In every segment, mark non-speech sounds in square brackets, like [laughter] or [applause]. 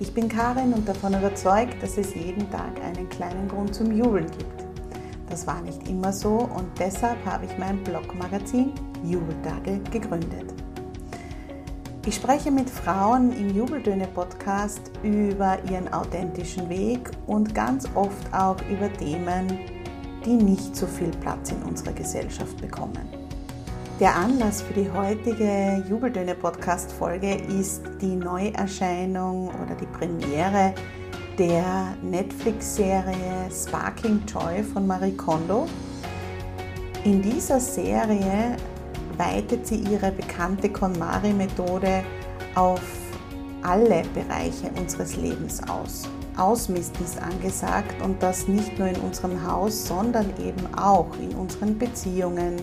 Ich bin Karin und davon überzeugt, dass es jeden Tag einen kleinen Grund zum Jubeln gibt. Das war nicht immer so und deshalb habe ich mein Blogmagazin Jubeltage gegründet. Ich spreche mit Frauen im Jubeltöne-Podcast über ihren authentischen Weg und ganz oft auch über Themen, die nicht so viel Platz in unserer Gesellschaft bekommen. Der Anlass für die heutige Jubeltöne-Podcast-Folge ist die Neuerscheinung oder die Premiere der Netflix-Serie Sparking Joy von Marie Kondo. In dieser Serie weitet sie ihre bekannte KonMari-Methode auf alle Bereiche unseres Lebens aus. Ausmisten ist angesagt und das nicht nur in unserem Haus, sondern eben auch in unseren Beziehungen,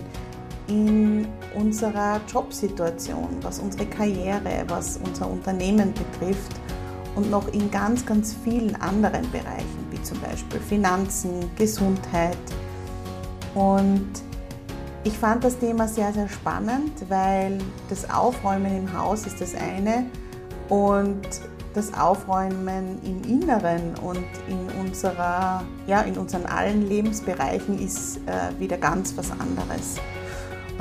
in unserer Jobsituation, was unsere Karriere, was unser Unternehmen betrifft und noch in ganz, ganz vielen anderen Bereichen, wie zum Beispiel Finanzen, Gesundheit. Und ich fand das Thema sehr, sehr spannend, weil das Aufräumen im Haus ist das eine und das Aufräumen im Inneren und in, unserer, ja, in unseren allen Lebensbereichen ist äh, wieder ganz was anderes.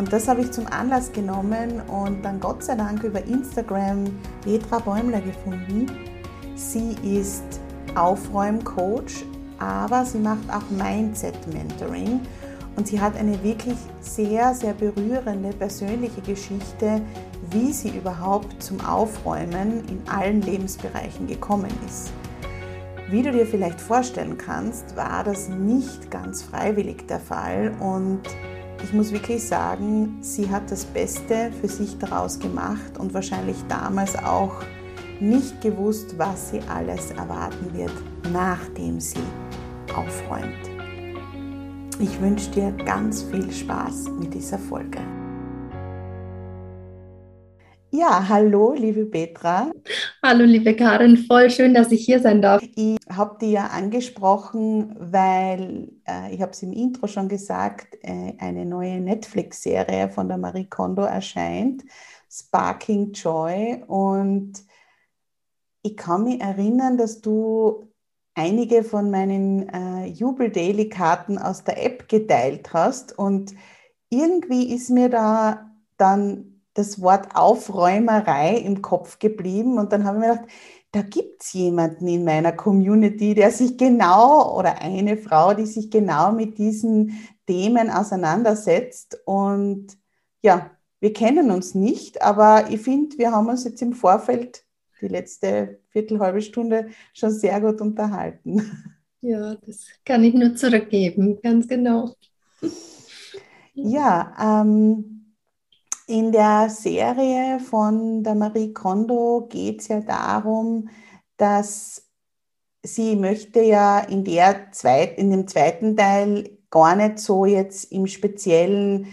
Und das habe ich zum Anlass genommen und dann Gott sei Dank über Instagram Petra Bäumler gefunden. Sie ist Aufräumcoach, aber sie macht auch Mindset-Mentoring und sie hat eine wirklich sehr, sehr berührende persönliche Geschichte, wie sie überhaupt zum Aufräumen in allen Lebensbereichen gekommen ist. Wie du dir vielleicht vorstellen kannst, war das nicht ganz freiwillig der Fall und ich muss wirklich sagen, sie hat das Beste für sich daraus gemacht und wahrscheinlich damals auch nicht gewusst, was sie alles erwarten wird, nachdem sie aufräumt. Ich wünsche dir ganz viel Spaß mit dieser Folge. Ja, hallo, liebe Petra. Hallo, liebe Karin, voll schön, dass ich hier sein darf. Ich habe die ja angesprochen, weil äh, ich habe es im Intro schon gesagt, äh, eine neue Netflix-Serie von der Marie Kondo erscheint, Sparking Joy. Und ich kann mich erinnern, dass du einige von meinen äh, Jubel-Daily-Karten aus der App geteilt hast. Und irgendwie ist mir da dann das Wort Aufräumerei im Kopf geblieben und dann habe ich mir gedacht, da gibt es jemanden in meiner Community, der sich genau oder eine Frau, die sich genau mit diesen Themen auseinandersetzt. Und ja, wir kennen uns nicht, aber ich finde, wir haben uns jetzt im Vorfeld die letzte Viertel, halbe Stunde schon sehr gut unterhalten. Ja, das kann ich nur zurückgeben, ganz genau. Ja, ähm, in der Serie von der Marie Kondo geht es ja darum, dass sie möchte ja in, der zweit, in dem zweiten Teil gar nicht so jetzt im Speziellen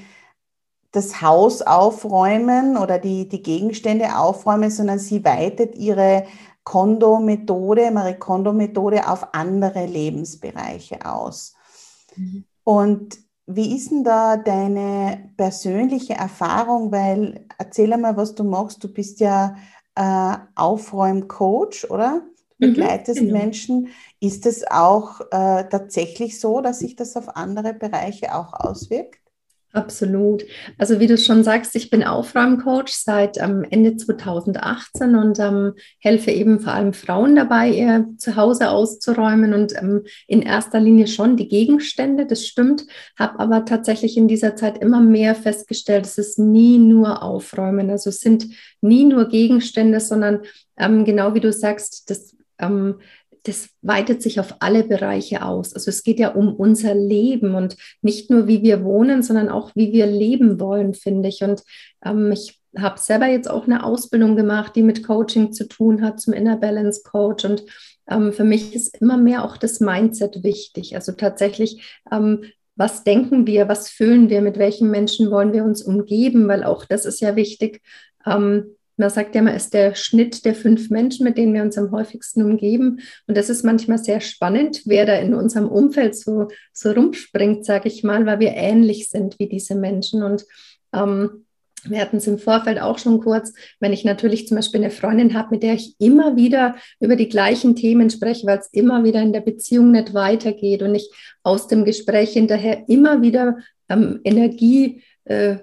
das Haus aufräumen oder die, die Gegenstände aufräumen, sondern sie weitet ihre Kondo-Methode, Marie Kondo-Methode auf andere Lebensbereiche aus. Mhm. Und wie ist denn da deine persönliche Erfahrung? Weil erzähl einmal, was du machst. Du bist ja äh, Aufräumcoach, oder? Du mhm, begleitest genau. Menschen. Ist es auch äh, tatsächlich so, dass sich das auf andere Bereiche auch auswirkt? Absolut. Also wie du schon sagst, ich bin Aufräumcoach seit ähm, Ende 2018 und ähm, helfe eben vor allem Frauen dabei, ihr Zuhause auszuräumen und ähm, in erster Linie schon die Gegenstände, das stimmt, habe aber tatsächlich in dieser Zeit immer mehr festgestellt, es ist nie nur Aufräumen, also es sind nie nur Gegenstände, sondern ähm, genau wie du sagst, das ähm, das weitet sich auf alle Bereiche aus. Also es geht ja um unser Leben und nicht nur, wie wir wohnen, sondern auch, wie wir leben wollen, finde ich. Und ähm, ich habe selber jetzt auch eine Ausbildung gemacht, die mit Coaching zu tun hat, zum Inner Balance Coach. Und ähm, für mich ist immer mehr auch das Mindset wichtig. Also tatsächlich, ähm, was denken wir, was fühlen wir, mit welchen Menschen wollen wir uns umgeben, weil auch das ist ja wichtig. Ähm, man sagt ja immer, ist der Schnitt der fünf Menschen, mit denen wir uns am häufigsten umgeben. Und das ist manchmal sehr spannend, wer da in unserem Umfeld so, so rumspringt, sage ich mal, weil wir ähnlich sind wie diese Menschen. Und ähm, wir hatten es im Vorfeld auch schon kurz, wenn ich natürlich zum Beispiel eine Freundin habe, mit der ich immer wieder über die gleichen Themen spreche, weil es immer wieder in der Beziehung nicht weitergeht und ich aus dem Gespräch hinterher immer wieder ähm, Energie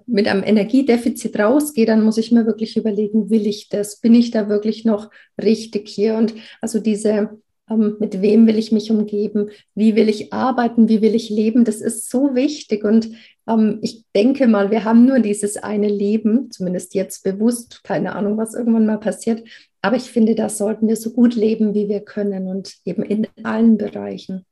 mit einem Energiedefizit rausgehe, dann muss ich mir wirklich überlegen, will ich das? Bin ich da wirklich noch richtig hier? Und also diese, ähm, mit wem will ich mich umgeben? Wie will ich arbeiten? Wie will ich leben? Das ist so wichtig. Und ähm, ich denke mal, wir haben nur dieses eine Leben, zumindest jetzt bewusst, keine Ahnung, was irgendwann mal passiert. Aber ich finde, da sollten wir so gut leben, wie wir können und eben in allen Bereichen.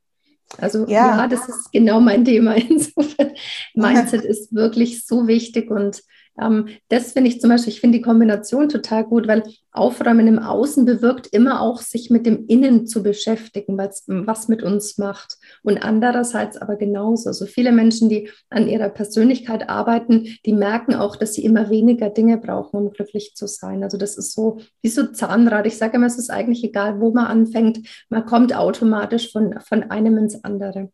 Also ja. ja, das ist genau mein Thema. [laughs] Insofern, Mindset [laughs] ist wirklich so wichtig und ähm, das finde ich zum Beispiel, ich finde die Kombination total gut, weil Aufräumen im Außen bewirkt immer auch, sich mit dem Innen zu beschäftigen, was mit uns macht. Und andererseits aber genauso. Also viele Menschen, die an ihrer Persönlichkeit arbeiten, die merken auch, dass sie immer weniger Dinge brauchen, um glücklich zu sein. Also das ist so wie so Zahnrad. Ich sage immer, es ist eigentlich egal, wo man anfängt. Man kommt automatisch von, von einem ins andere.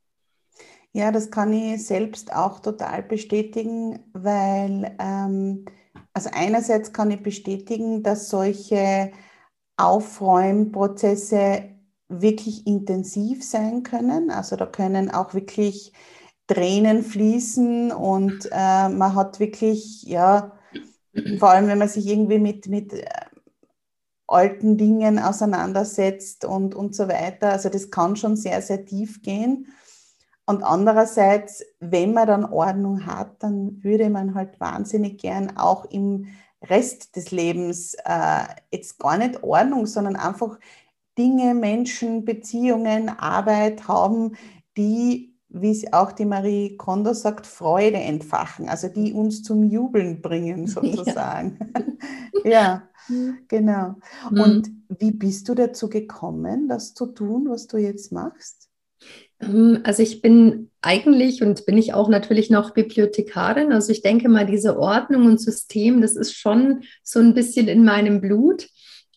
Ja, das kann ich selbst auch total bestätigen, weil ähm, also einerseits kann ich bestätigen, dass solche Aufräumprozesse wirklich intensiv sein können. Also da können auch wirklich Tränen fließen und äh, man hat wirklich, ja, vor allem wenn man sich irgendwie mit, mit äh, alten Dingen auseinandersetzt und, und so weiter. Also das kann schon sehr, sehr tief gehen. Und andererseits, wenn man dann Ordnung hat, dann würde man halt wahnsinnig gern auch im Rest des Lebens äh, jetzt gar nicht Ordnung, sondern einfach Dinge, Menschen, Beziehungen, Arbeit haben, die, wie es auch die Marie Kondo sagt, Freude entfachen, also die uns zum Jubeln bringen [laughs] sozusagen. [laughs] Ja, ja genau. Mhm. Und wie bist du dazu gekommen, das zu tun, was du jetzt machst? Ähm, also ich bin eigentlich und bin ich auch natürlich noch Bibliothekarin. Also ich denke mal, diese Ordnung und System, das ist schon so ein bisschen in meinem Blut.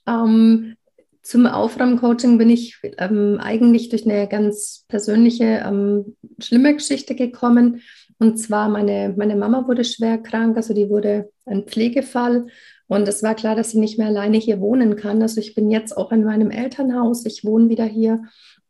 Ähm, zum Aufräumcoaching bin ich ähm, eigentlich durch eine ganz persönliche, ähm, schlimme Geschichte gekommen. Und zwar meine, meine Mama wurde schwer krank, also die wurde ein Pflegefall. Und es war klar, dass sie nicht mehr alleine hier wohnen kann. Also ich bin jetzt auch in meinem Elternhaus, ich wohne wieder hier.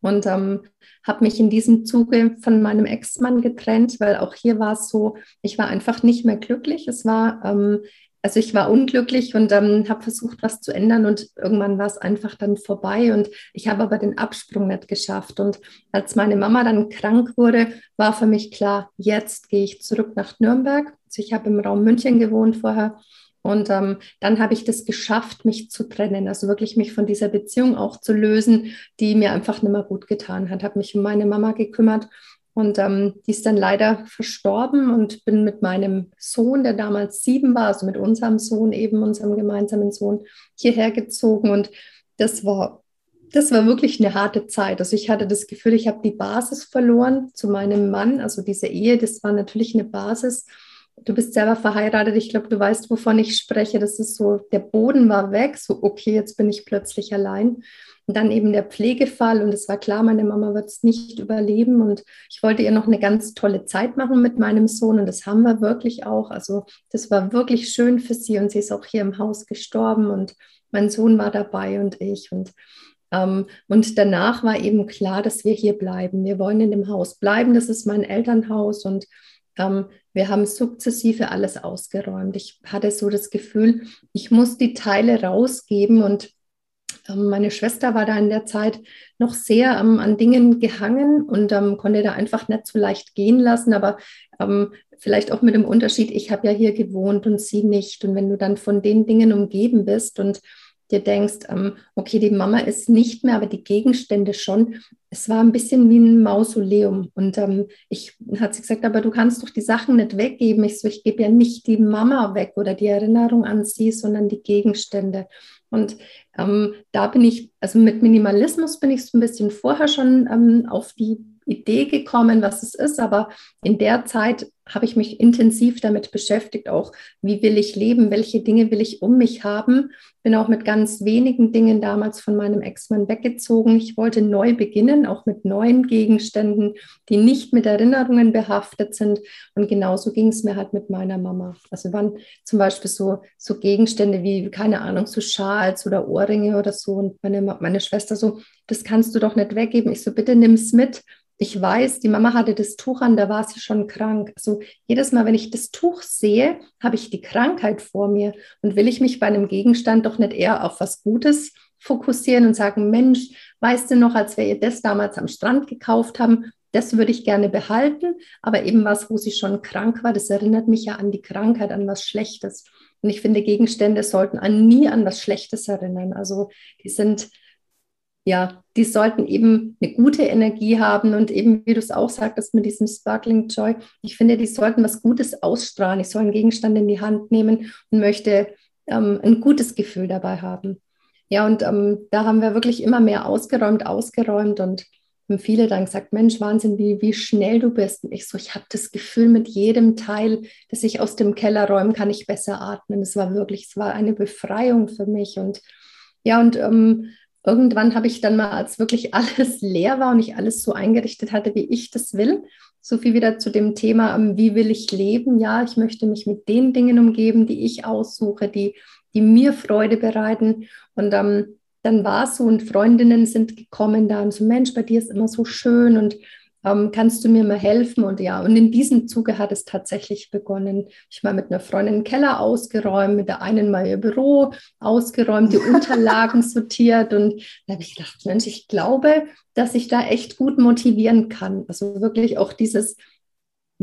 Und ähm, habe mich in diesem Zuge von meinem Ex-Mann getrennt, weil auch hier war es so, ich war einfach nicht mehr glücklich. Es war, ähm, also ich war unglücklich und ähm, habe versucht, was zu ändern und irgendwann war es einfach dann vorbei und ich habe aber den Absprung nicht geschafft. Und als meine Mama dann krank wurde, war für mich klar, jetzt gehe ich zurück nach Nürnberg. Also ich habe im Raum München gewohnt vorher und ähm, dann habe ich das geschafft, mich zu trennen, also wirklich mich von dieser Beziehung auch zu lösen, die mir einfach nicht mehr gut getan hat. Habe mich um meine Mama gekümmert und ähm, die ist dann leider verstorben und bin mit meinem Sohn, der damals sieben war, also mit unserem Sohn, eben unserem gemeinsamen Sohn, hierher gezogen. Und das war, das war wirklich eine harte Zeit. Also ich hatte das Gefühl, ich habe die Basis verloren zu meinem Mann. Also diese Ehe, das war natürlich eine Basis du bist selber verheiratet, ich glaube, du weißt, wovon ich spreche. Das ist so, der Boden war weg, so okay, jetzt bin ich plötzlich allein. Und dann eben der Pflegefall und es war klar, meine Mama wird es nicht überleben und ich wollte ihr noch eine ganz tolle Zeit machen mit meinem Sohn und das haben wir wirklich auch. Also das war wirklich schön für sie und sie ist auch hier im Haus gestorben und mein Sohn war dabei und ich und ähm, und danach war eben klar, dass wir hier bleiben. Wir wollen in dem Haus bleiben. Das ist mein Elternhaus und ähm, wir haben sukzessive alles ausgeräumt. Ich hatte so das Gefühl, ich muss die Teile rausgeben und ähm, meine Schwester war da in der Zeit noch sehr ähm, an Dingen gehangen und ähm, konnte da einfach nicht so leicht gehen lassen. Aber ähm, vielleicht auch mit dem Unterschied, ich habe ja hier gewohnt und sie nicht. Und wenn du dann von den Dingen umgeben bist und dir denkst, ähm, okay, die Mama ist nicht mehr, aber die Gegenstände schon. Es war ein bisschen wie ein Mausoleum. Und ähm, ich hat sie gesagt, aber du kannst doch die Sachen nicht weggeben. Ich so, ich gebe ja nicht die Mama weg oder die Erinnerung an sie, sondern die Gegenstände. Und ähm, da bin ich, also mit Minimalismus bin ich so ein bisschen vorher schon ähm, auf die Idee gekommen, was es ist, aber in der Zeit habe ich mich intensiv damit beschäftigt, auch wie will ich leben, welche Dinge will ich um mich haben. Bin auch mit ganz wenigen Dingen damals von meinem Ex-Mann weggezogen. Ich wollte neu beginnen, auch mit neuen Gegenständen, die nicht mit Erinnerungen behaftet sind. Und genauso ging es mir halt mit meiner Mama. Also waren zum Beispiel so, so Gegenstände wie, keine Ahnung, so Schals oder Ohrringe oder so. Und meine, meine Schwester so, das kannst du doch nicht weggeben. Ich so, bitte nimm es mit ich weiß, die Mama hatte das Tuch an, da war sie schon krank. Also jedes Mal, wenn ich das Tuch sehe, habe ich die Krankheit vor mir und will ich mich bei einem Gegenstand doch nicht eher auf was Gutes fokussieren und sagen, Mensch, weißt du noch, als wir ihr das damals am Strand gekauft haben, das würde ich gerne behalten, aber eben was, wo sie schon krank war, das erinnert mich ja an die Krankheit, an was Schlechtes. Und ich finde, Gegenstände sollten an nie an was Schlechtes erinnern. Also die sind ja, die sollten eben eine gute Energie haben und eben, wie du es auch sagtest, mit diesem Sparkling Joy, ich finde, die sollten was Gutes ausstrahlen. Ich soll einen Gegenstand in die Hand nehmen und möchte ähm, ein gutes Gefühl dabei haben. Ja, und ähm, da haben wir wirklich immer mehr ausgeräumt, ausgeräumt und haben viele dann gesagt, Mensch, Wahnsinn, wie, wie schnell du bist. Und ich so, ich habe das Gefühl, mit jedem Teil, das ich aus dem Keller räume, kann ich besser atmen. Es war wirklich, es war eine Befreiung für mich. Und ja, und ähm, irgendwann habe ich dann mal, als wirklich alles [laughs] leer war und ich alles so eingerichtet hatte, wie ich das will, so viel wieder zu dem Thema, ähm, wie will ich leben? Ja, ich möchte mich mit den Dingen umgeben, die ich aussuche, die, die mir Freude bereiten. Und ähm, dann war es so und Freundinnen sind gekommen da und so, Mensch, bei dir ist immer so schön und ähm, kannst du mir mal helfen? Und ja, und in diesem Zuge hat es tatsächlich begonnen. Ich mal mit einer Freundin den Keller ausgeräumt, mit der einen mal ihr Büro ausgeräumt, die [laughs] Unterlagen sortiert. Und da habe ich gedacht, Mensch, ich glaube, dass ich da echt gut motivieren kann. Also wirklich auch dieses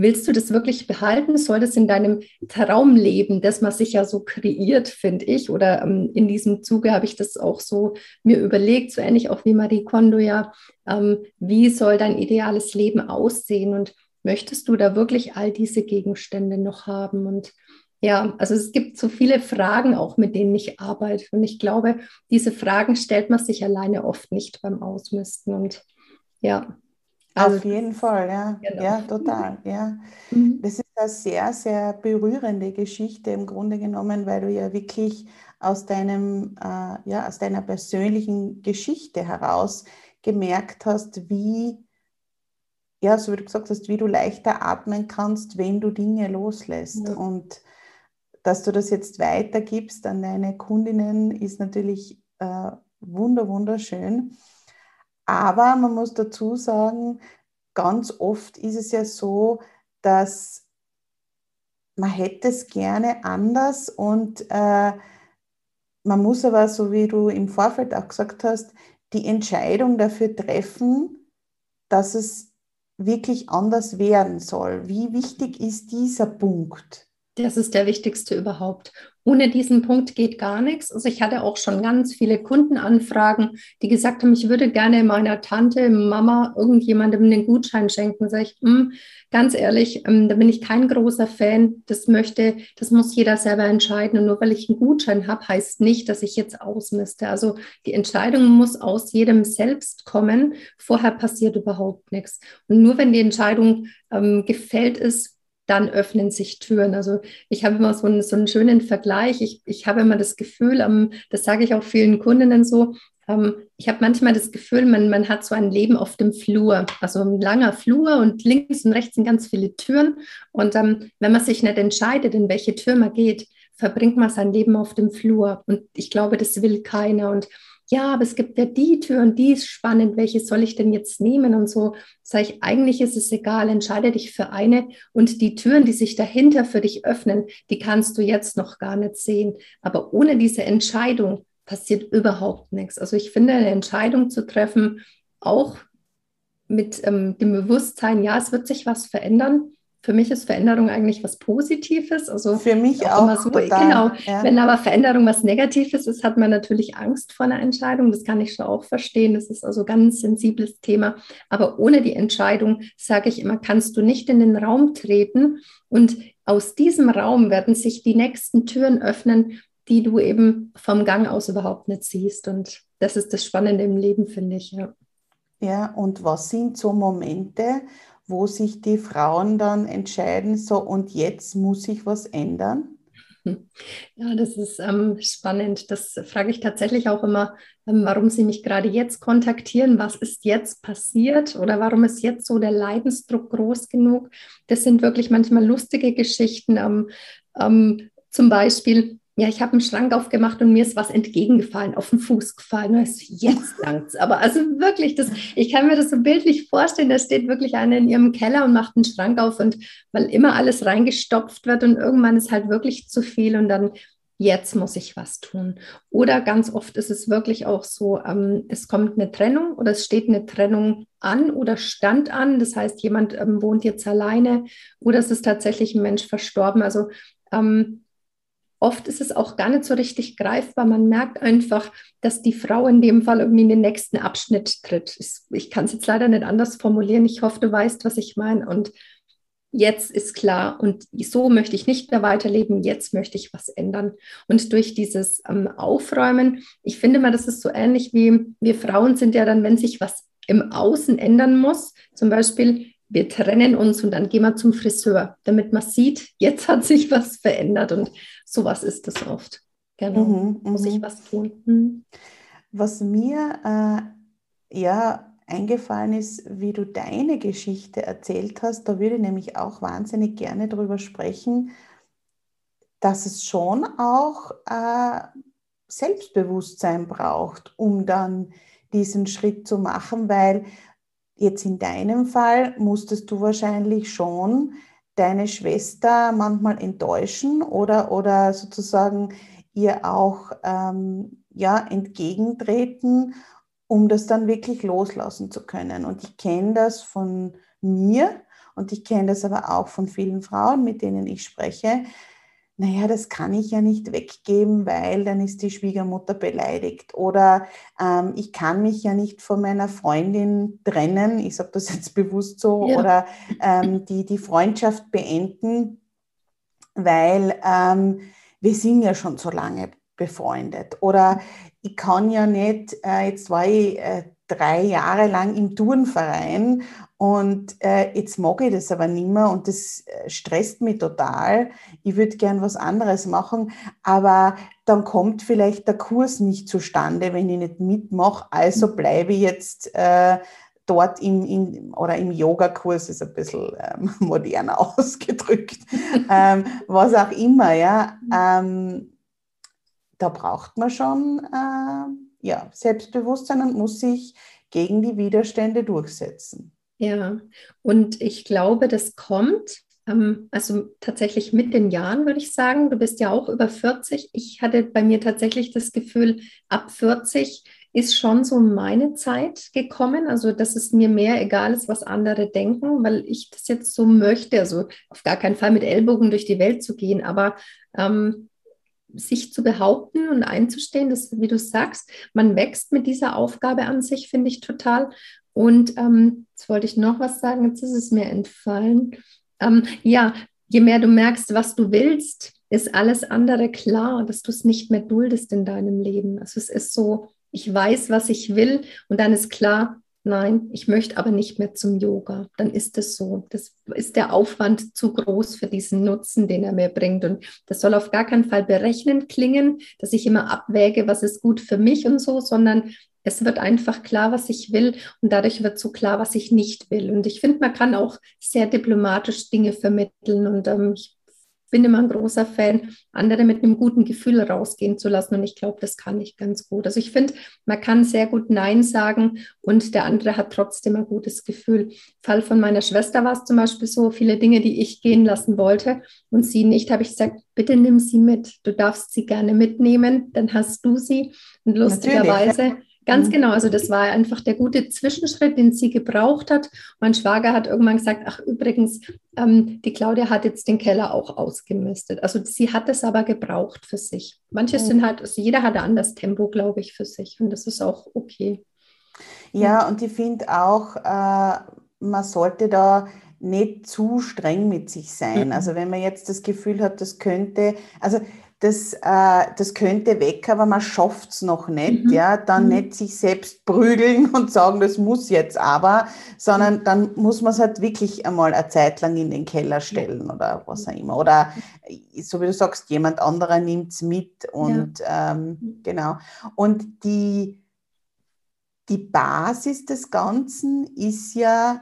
Willst du das wirklich behalten? Soll das in deinem Traum leben, das man sich ja so kreiert, finde ich? Oder ähm, in diesem Zuge habe ich das auch so mir überlegt, so ähnlich auch wie Marie Kondo ja, ähm, wie soll dein ideales Leben aussehen? Und möchtest du da wirklich all diese Gegenstände noch haben? Und ja, also es gibt so viele Fragen auch, mit denen ich arbeite. Und ich glaube, diese Fragen stellt man sich alleine oft nicht beim Ausmisten. Und ja, also, Auf jeden Fall, ja. Genau. Ja, total. Ja. Mhm. Das ist eine sehr, sehr berührende Geschichte im Grunde genommen, weil du ja wirklich aus deinem, äh, ja, aus deiner persönlichen Geschichte heraus gemerkt hast, wie, ja, so wie du gesagt hast, wie du leichter atmen kannst, wenn du Dinge loslässt. Ja. Und dass du das jetzt weitergibst an deine Kundinnen, ist natürlich äh, wunder, wunderschön. Aber man muss dazu sagen, ganz oft ist es ja so, dass man hätte es gerne anders und äh, man muss aber, so wie du im Vorfeld auch gesagt hast, die Entscheidung dafür treffen, dass es wirklich anders werden soll. Wie wichtig ist dieser Punkt? Das ist der wichtigste überhaupt. Ohne diesen Punkt geht gar nichts. Also ich hatte auch schon ganz viele Kundenanfragen, die gesagt haben, ich würde gerne meiner Tante, Mama, irgendjemandem einen Gutschein schenken. Sag ich, hm, ganz ehrlich, ähm, da bin ich kein großer Fan. Das möchte, das muss jeder selber entscheiden. Und nur weil ich einen Gutschein habe, heißt nicht, dass ich jetzt ausmiste. Also die Entscheidung muss aus jedem selbst kommen. Vorher passiert überhaupt nichts. Und nur wenn die Entscheidung ähm, gefällt ist, dann öffnen sich Türen. Also ich habe immer so einen, so einen schönen Vergleich. Ich, ich habe immer das Gefühl, um, das sage ich auch vielen Kundinnen so, um, ich habe manchmal das Gefühl, man, man hat so ein Leben auf dem Flur, also ein langer Flur und links und rechts sind ganz viele Türen. Und ähm, wenn man sich nicht entscheidet, in welche Tür man geht, verbringt man sein Leben auf dem Flur. Und ich glaube, das will keiner. Und ja, aber es gibt ja die Tür und die ist spannend, welche soll ich denn jetzt nehmen und so. Sage ich, eigentlich ist es egal, entscheide dich für eine und die Türen, die sich dahinter für dich öffnen, die kannst du jetzt noch gar nicht sehen. Aber ohne diese Entscheidung passiert überhaupt nichts. Also ich finde, eine Entscheidung zu treffen, auch mit ähm, dem Bewusstsein, ja, es wird sich was verändern, für mich ist Veränderung eigentlich was Positives. Also für mich auch. auch so, genau. Ja. Wenn aber Veränderung was Negatives ist, hat man natürlich Angst vor einer Entscheidung. Das kann ich schon auch verstehen. Das ist also ein ganz sensibles Thema. Aber ohne die Entscheidung, sage ich immer, kannst du nicht in den Raum treten. Und aus diesem Raum werden sich die nächsten Türen öffnen, die du eben vom Gang aus überhaupt nicht siehst. Und das ist das Spannende im Leben, finde ich. Ja. Ja, und was sind so Momente, wo sich die Frauen dann entscheiden, so und jetzt muss ich was ändern? Ja, das ist ähm, spannend. Das frage ich tatsächlich auch immer, ähm, warum Sie mich gerade jetzt kontaktieren. Was ist jetzt passiert oder warum ist jetzt so der Leidensdruck groß genug? Das sind wirklich manchmal lustige Geschichten. Ähm, ähm zum Beispiel, ja, ich habe einen Schrank aufgemacht und mir ist was entgegengefallen, auf den Fuß gefallen. Ist, jetzt langt's. Aber also wirklich, das, ich kann mir das so bildlich vorstellen, da steht wirklich einer in ihrem Keller und macht einen Schrank auf und weil immer alles reingestopft wird und irgendwann ist halt wirklich zu viel und dann jetzt muss ich was tun. Oder ganz oft ist es wirklich auch so, ähm, es kommt eine Trennung oder es steht eine Trennung an oder stand an. Das heißt, jemand ähm, wohnt jetzt alleine oder es ist tatsächlich ein Mensch verstorben. Also ähm, oft ist es auch gar nicht so richtig greifbar. Man merkt einfach, dass die Frau in dem Fall irgendwie in den nächsten Abschnitt tritt. Ich kann es jetzt leider nicht anders formulieren. Ich hoffe, du weißt, was ich meine. Und jetzt ist klar und so möchte ich nicht mehr weiterleben, jetzt möchte ich was ändern. Und durch dieses ähm, Aufräumen, ich finde mal, das ist so ähnlich wie wir Frauen sind ja dann, wenn sich was im Außen ändern muss, zum Beispiel wir trennen uns und dann gehen wir zum Friseur, damit man sieht, jetzt hat sich [laughs] was verändert und sowas ist es oft. Genau, mhm, muss ich mhm. was tun. Mhm. Was mir äh, ja eingefallen ist, wie du deine Geschichte erzählt hast, da würde ich nämlich auch wahnsinnig gerne darüber sprechen, dass es schon auch äh, Selbstbewusstsein braucht, um dann diesen Schritt zu machen, weil Jetzt in deinem Fall musstest du wahrscheinlich schon deine Schwester manchmal enttäuschen oder, oder sozusagen ihr auch ähm, ja, entgegentreten, um das dann wirklich loslassen zu können. Und ich kenne das von mir und ich kenne das aber auch von vielen Frauen, mit denen ich spreche, naja, das kann ich ja nicht weggeben, weil dann ist die Schwiegermutter beleidigt. Oder ähm, ich kann mich ja nicht von meiner Freundin trennen, ich sage das jetzt bewusst so, ja. oder ähm, die, die Freundschaft beenden, weil ähm, wir sind ja schon so lange befreundet. Oder ich kann ja nicht, äh, jetzt war ich äh, drei Jahre lang im Turnverein und äh, jetzt mag ich das aber nicht mehr und das äh, stresst mich total. Ich würde gern was anderes machen, aber dann kommt vielleicht der Kurs nicht zustande, wenn ich nicht mitmache. Also mhm. bleibe ich jetzt äh, dort im, in, oder im Yoga-Kurs, ist ein bisschen ähm, [laughs] moderner [laughs] ausgedrückt, [laughs] ähm, was auch immer. Ja, mhm. ähm, da braucht man schon äh, ja, Selbstbewusstsein und muss sich gegen die Widerstände durchsetzen. Ja, und ich glaube, das kommt, ähm, also tatsächlich mit den Jahren, würde ich sagen. Du bist ja auch über 40. Ich hatte bei mir tatsächlich das Gefühl, ab 40 ist schon so meine Zeit gekommen. Also, dass es mir mehr egal ist, was andere denken, weil ich das jetzt so möchte. Also, auf gar keinen Fall mit Ellbogen durch die Welt zu gehen, aber ähm, sich zu behaupten und einzustehen, das, wie du sagst, man wächst mit dieser Aufgabe an sich, finde ich total. Und ähm, jetzt wollte ich noch was sagen, jetzt ist es mir entfallen. Ähm, ja, je mehr du merkst, was du willst, ist alles andere klar, dass du es nicht mehr duldest in deinem Leben. Also es ist so, ich weiß, was ich will und dann ist klar, nein, ich möchte aber nicht mehr zum Yoga, dann ist es so. Das ist der Aufwand zu groß für diesen Nutzen, den er mir bringt. Und das soll auf gar keinen Fall berechnend klingen, dass ich immer abwäge, was ist gut für mich und so, sondern es wird einfach klar, was ich will und dadurch wird so klar, was ich nicht will. Und ich finde, man kann auch sehr diplomatisch Dinge vermitteln und ähm, ich bin immer ein großer Fan, andere mit einem guten Gefühl rausgehen zu lassen. Und ich glaube, das kann ich ganz gut. Also ich finde, man kann sehr gut Nein sagen und der andere hat trotzdem ein gutes Gefühl. Im Fall von meiner Schwester war es zum Beispiel so, viele Dinge, die ich gehen lassen wollte und sie nicht, habe ich gesagt, bitte nimm sie mit. Du darfst sie gerne mitnehmen, dann hast du sie. Und lustigerweise. Natürlich Ganz mhm. genau, also das war einfach der gute Zwischenschritt, den sie gebraucht hat. Mein Schwager hat irgendwann gesagt, ach übrigens, ähm, die Claudia hat jetzt den Keller auch ausgemistet. Also sie hat es aber gebraucht für sich. Manche mhm. sind halt, also jeder hat ein anderes Tempo, glaube ich, für sich und das ist auch okay. Ja, und ich finde auch, äh, man sollte da nicht zu streng mit sich sein. Mhm. Also wenn man jetzt das Gefühl hat, das könnte, also das, äh, das könnte weg, aber man schafft es noch nicht, mhm. ja, dann mhm. nicht sich selbst prügeln [laughs] und sagen, das muss jetzt aber, sondern mhm. dann muss man es halt wirklich einmal eine Zeit lang in den Keller stellen oder was auch immer. Oder so wie du sagst, jemand anderer nimmt es mit und ja. ähm, mhm. genau. Und die, die Basis des Ganzen ist ja,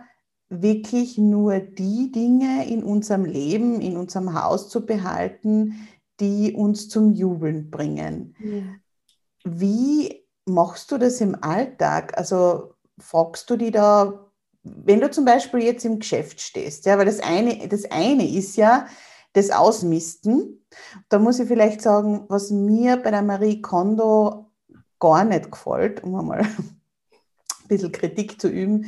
wirklich nur die Dinge in unserem Leben, in unserem Haus zu behalten, die uns zum Jubeln bringen. Ja. Wie machst du das im Alltag? Also fragst du die da, wenn du zum Beispiel jetzt im Geschäft stehst, ja, weil das eine, das eine ist ja das Ausmisten. Da muss ich vielleicht sagen, was mir bei der Marie Kondo gar nicht gefällt, um einmal ein bisschen Kritik zu üben,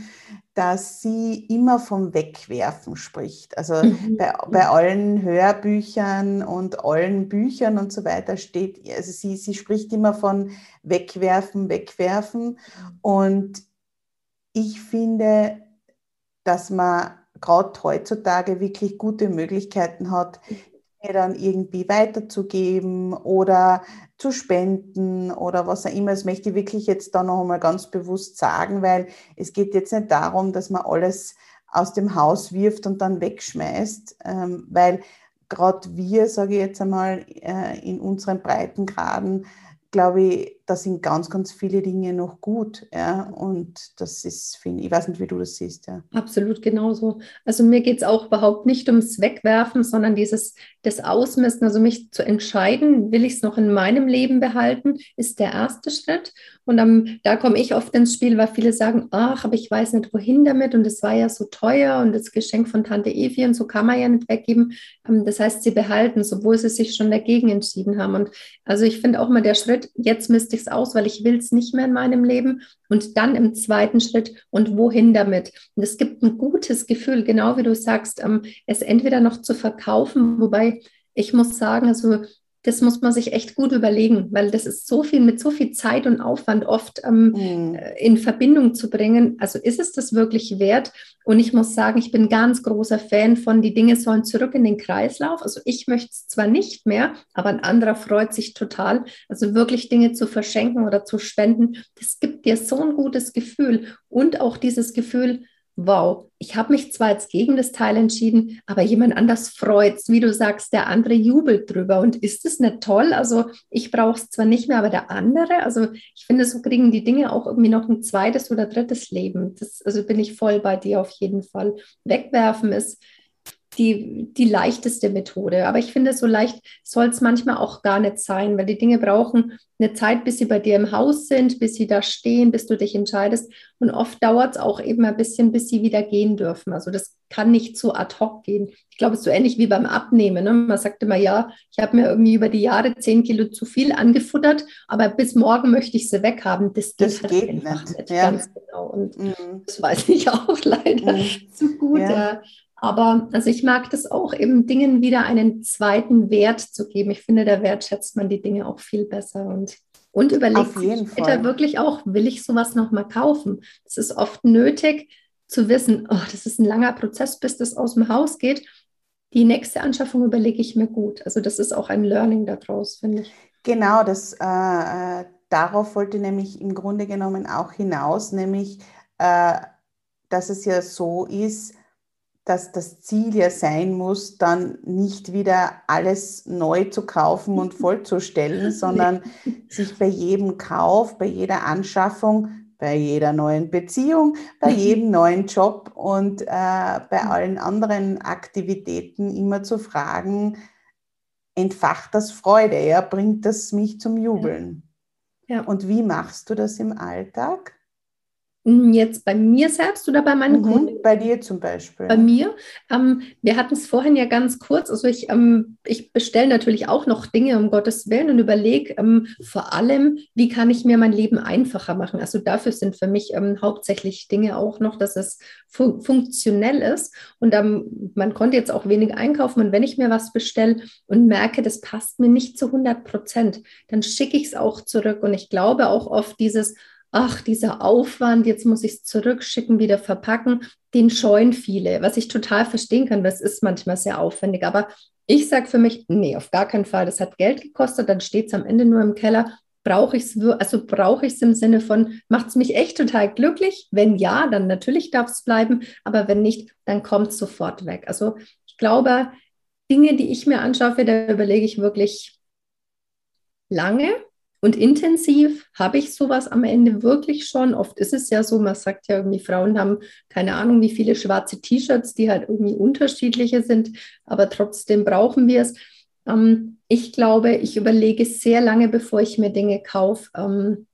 dass sie immer vom Wegwerfen spricht. Also mhm. bei, bei allen Hörbüchern und allen Büchern und so weiter steht, also sie, sie spricht immer von Wegwerfen, Wegwerfen. Und ich finde, dass man gerade heutzutage wirklich gute Möglichkeiten hat, dann irgendwie weiterzugeben oder zu spenden oder was auch immer. Das möchte ich wirklich jetzt da noch einmal ganz bewusst sagen, weil es geht jetzt nicht darum, dass man alles aus dem Haus wirft und dann wegschmeißt, ähm, weil gerade wir, sage ich jetzt einmal, äh, in unseren Breitengraden glaube ich, da sind ganz, ganz viele Dinge noch gut. Ja? Und das ist, finde ich, weiß nicht, wie du das siehst. Ja. Absolut genauso. Also mir geht es auch überhaupt nicht ums Wegwerfen, sondern dieses das Ausmessen, also mich zu entscheiden, will ich es noch in meinem Leben behalten, ist der erste Schritt. Und um, da komme ich oft ins Spiel, weil viele sagen, ach, aber ich weiß nicht, wohin damit und es war ja so teuer und das Geschenk von Tante Evi und so kann man ja nicht weggeben. Um, das heißt, sie behalten obwohl sie sich schon dagegen entschieden haben. Und also ich finde auch mal der Schritt, jetzt misste ich es aus, weil ich will es nicht mehr in meinem Leben. Und dann im zweiten Schritt, und wohin damit? Und es gibt ein gutes Gefühl, genau wie du sagst, um, es entweder noch zu verkaufen, wobei ich muss sagen, also das muss man sich echt gut überlegen, weil das ist so viel mit so viel Zeit und Aufwand oft ähm, mhm. in Verbindung zu bringen. Also ist es das wirklich wert? Und ich muss sagen, ich bin ganz großer Fan von, die Dinge sollen zurück in den Kreislauf. Also ich möchte es zwar nicht mehr, aber ein anderer freut sich total. Also wirklich Dinge zu verschenken oder zu spenden, das gibt dir so ein gutes Gefühl und auch dieses Gefühl, wow, ich habe mich zwar jetzt gegen das Teil entschieden, aber jemand anders freut es, wie du sagst, der andere jubelt drüber. Und ist es nicht toll? Also ich brauche es zwar nicht mehr, aber der andere, also ich finde, so kriegen die Dinge auch irgendwie noch ein zweites oder drittes Leben. Das, also bin ich voll bei dir auf jeden Fall. Wegwerfen ist die, die leichteste Methode. Aber ich finde, so leicht soll es manchmal auch gar nicht sein, weil die Dinge brauchen eine Zeit, bis sie bei dir im Haus sind, bis sie da stehen, bis du dich entscheidest. Und oft dauert es auch eben ein bisschen, bis sie wieder gehen dürfen. Also das kann nicht so ad hoc gehen. Ich glaube, es ist so ähnlich wie beim Abnehmen. Ne? Man sagt immer, ja, ich habe mir irgendwie über die Jahre zehn Kilo zu viel angefuttert, aber bis morgen möchte ich sie weghaben. Das, das halt geht einfach nicht. nicht. Ja. Ganz genau. Und mhm. das weiß ich [laughs] auch leider mhm. zu gut. Ja. Aber also ich mag das auch, eben Dingen wieder einen zweiten Wert zu geben. Ich finde, da wertschätzt man die Dinge auch viel besser und, und überlegt sich später wirklich auch, will ich sowas nochmal kaufen? Es ist oft nötig zu wissen, oh, das ist ein langer Prozess, bis das aus dem Haus geht. Die nächste Anschaffung überlege ich mir gut. Also das ist auch ein Learning daraus, finde ich. Genau, das, äh, äh darauf wollte nämlich im Grunde genommen auch hinaus, nämlich äh, dass es ja so ist, dass das Ziel ja sein muss, dann nicht wieder alles neu zu kaufen und [laughs] vollzustellen, sondern sich bei jedem Kauf, bei jeder Anschaffung, bei jeder neuen Beziehung, bei [laughs] jedem neuen Job und äh, bei allen anderen Aktivitäten immer zu fragen, entfacht das Freude, ja, bringt das mich zum Jubeln? Ja. Und wie machst du das im Alltag? Hm, jetzt bei mir selbst oder bei meinen mhm, Kunden? Bei dir zum Beispiel. Bei mir. Ähm, wir hatten es vorhin ja ganz kurz. Also ich, ähm, ich bestelle natürlich auch noch Dinge um Gottes Willen und überlege ähm, vor allem, wie kann ich mir mein Leben einfacher machen. Also dafür sind für mich ähm, hauptsächlich Dinge auch noch, dass es fu funktionell ist. Und ähm, man konnte jetzt auch wenig einkaufen. Und wenn ich mir was bestelle und merke, das passt mir nicht zu 100 Prozent, dann schicke ich es auch zurück. Und ich glaube auch oft dieses, ach, dieser Aufwand, jetzt muss ich es zurückschicken, wieder verpacken, den scheuen viele, was ich total verstehen kann. Das ist manchmal sehr aufwendig. Aber ich sage für mich, nee, auf gar keinen Fall. Das hat Geld gekostet, dann steht es am Ende nur im Keller. Brauche ich es, also brauche ich es im Sinne von, macht es mich echt total glücklich? Wenn ja, dann natürlich darf es bleiben, aber wenn nicht, dann kommt es sofort weg. Also ich glaube, Dinge, die ich mir anschaffe, da überlege ich wirklich lange und intensiv habe ich sowas am Ende wirklich schon. Oft ist es ja so, man sagt ja irgendwie, Frauen haben keine Ahnung, wie viele schwarze T-Shirts, die halt irgendwie unterschiedliche sind, aber trotzdem brauchen wir es. Ähm, ich glaube, ich überlege sehr lange, bevor ich mir Dinge kaufe, ähm,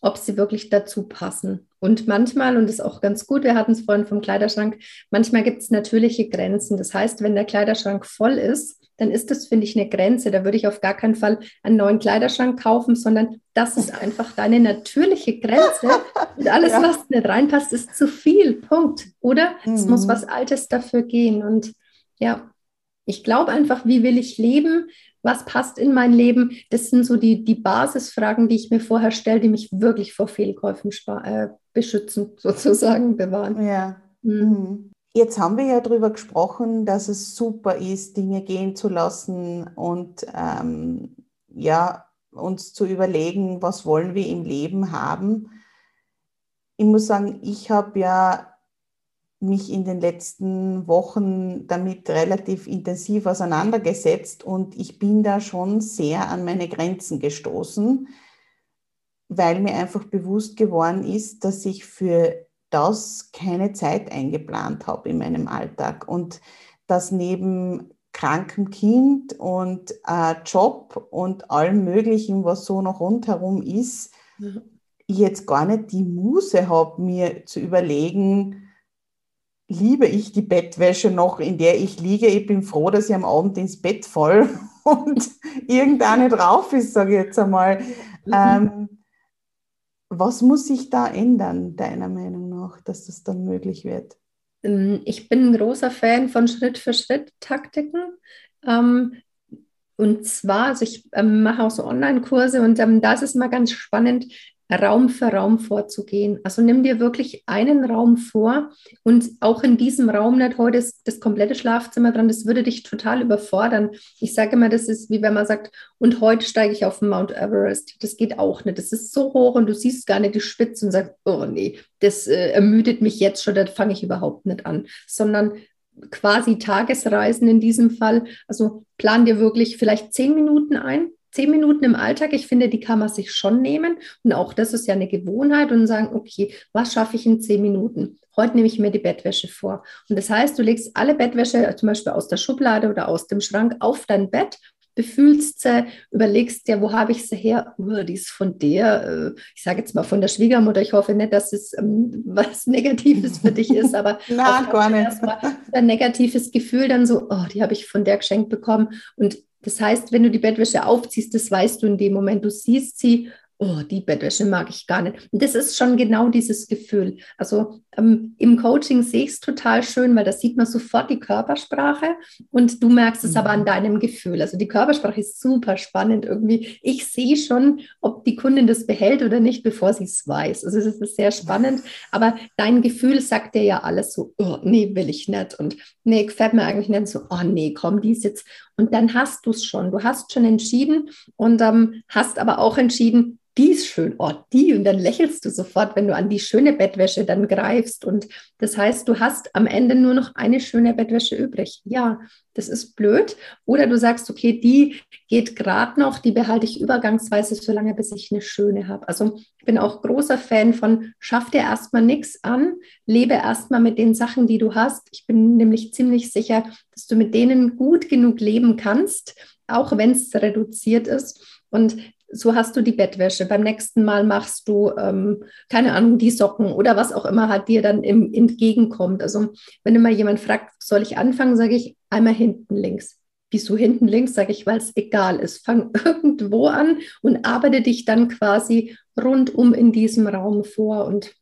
ob sie wirklich dazu passen. Und manchmal, und das ist auch ganz gut, wir hatten es vorhin vom Kleiderschrank, manchmal gibt es natürliche Grenzen. Das heißt, wenn der Kleiderschrank voll ist, dann ist das, finde ich, eine Grenze. Da würde ich auf gar keinen Fall einen neuen Kleiderschrank kaufen, sondern das ist einfach deine natürliche Grenze. Und [laughs] alles, ja. was nicht reinpasst, ist zu viel. Punkt. Oder mhm. es muss mhm. was Altes dafür gehen. Und ja, ich glaube einfach, wie will ich leben? Was passt in mein Leben? Das sind so die, die Basisfragen, die ich mir vorher stelle, die mich wirklich vor Fehlkäufen äh, beschützen, [laughs] sozusagen bewahren. Ja. Mhm. mhm. Jetzt haben wir ja darüber gesprochen, dass es super ist, Dinge gehen zu lassen und ähm, ja, uns zu überlegen, was wollen wir im Leben haben. Ich muss sagen, ich habe ja mich in den letzten Wochen damit relativ intensiv auseinandergesetzt und ich bin da schon sehr an meine Grenzen gestoßen, weil mir einfach bewusst geworden ist, dass ich für das keine Zeit eingeplant habe in meinem Alltag und dass neben krankem Kind und äh, Job und allem Möglichen, was so noch rundherum ist, mhm. ich jetzt gar nicht die Muße habe, mir zu überlegen, liebe ich die Bettwäsche noch, in der ich liege. Ich bin froh, dass ich am Abend ins Bett fall [laughs] und irgendeine drauf ist, sage ich jetzt einmal. Mhm. Ähm, was muss sich da ändern, deiner Meinung nach, dass das dann möglich wird? Ähm, ich bin ein großer Fan von Schritt-für-Schritt-Taktiken. Ähm, und zwar, also ich ähm, mache auch so Online-Kurse und da ist es mal ganz spannend, Raum für Raum vorzugehen. Also nimm dir wirklich einen Raum vor und auch in diesem Raum nicht heute ist das komplette Schlafzimmer dran, das würde dich total überfordern. Ich sage immer, das ist wie wenn man sagt, und heute steige ich auf den Mount Everest. Das geht auch nicht. Das ist so hoch und du siehst gar nicht die Spitze und sagst, oh nee, das äh, ermüdet mich jetzt schon, da fange ich überhaupt nicht an, sondern quasi Tagesreisen in diesem Fall. Also plan dir wirklich vielleicht zehn Minuten ein, zehn Minuten im Alltag, ich finde, die kann man sich schon nehmen. Und auch das ist ja eine Gewohnheit und sagen, okay, was schaffe ich in zehn Minuten? Heute nehme ich mir die Bettwäsche vor. Und das heißt, du legst alle Bettwäsche zum Beispiel aus der Schublade oder aus dem Schrank auf dein Bett befühlst sie, überlegst dir, wo habe ich sie her? Oh, die ist von der, äh, ich sage jetzt mal von der Schwiegermutter. Ich hoffe nicht, dass es ähm, [laughs] was Negatives für dich ist, aber [laughs] Nein, gar nicht. ein negatives Gefühl dann so, oh, die habe ich von der geschenkt bekommen. Und das heißt, wenn du die Bettwäsche aufziehst, das weißt du in dem Moment. Du siehst sie oh, die Bettwäsche mag ich gar nicht. Und das ist schon genau dieses Gefühl. Also ähm, im Coaching sehe ich es total schön, weil da sieht man sofort die Körpersprache und du merkst es mhm. aber an deinem Gefühl. Also die Körpersprache ist super spannend irgendwie. Ich sehe schon, ob die Kundin das behält oder nicht, bevor sie es weiß. Also es ist sehr spannend. Aber dein Gefühl sagt dir ja alles so, oh, nee, will ich nicht. Und nee, gefällt mir eigentlich nicht so, oh nee, komm, die ist jetzt. Und dann hast du es schon. Du hast schon entschieden und ähm, hast aber auch entschieden, die ist schön, oh, die. Und dann lächelst du sofort, wenn du an die schöne Bettwäsche dann greifst. Und das heißt, du hast am Ende nur noch eine schöne Bettwäsche übrig. Ja, das ist blöd. Oder du sagst, okay, die geht gerade noch, die behalte ich übergangsweise so lange, bis ich eine schöne habe. Also ich bin auch großer Fan von, schaff dir erstmal nichts an, lebe erstmal mit den Sachen, die du hast. Ich bin nämlich ziemlich sicher, dass du mit denen gut genug leben kannst, auch wenn es reduziert ist. Und so hast du die Bettwäsche. Beim nächsten Mal machst du, ähm, keine Ahnung, die Socken oder was auch immer halt dir dann im, entgegenkommt. Also wenn immer jemand fragt, soll ich anfangen, sage ich einmal hinten links. Wieso hinten links, sage ich, weil es egal ist. Fang [laughs] irgendwo an und arbeite dich dann quasi rundum in diesem Raum vor. Und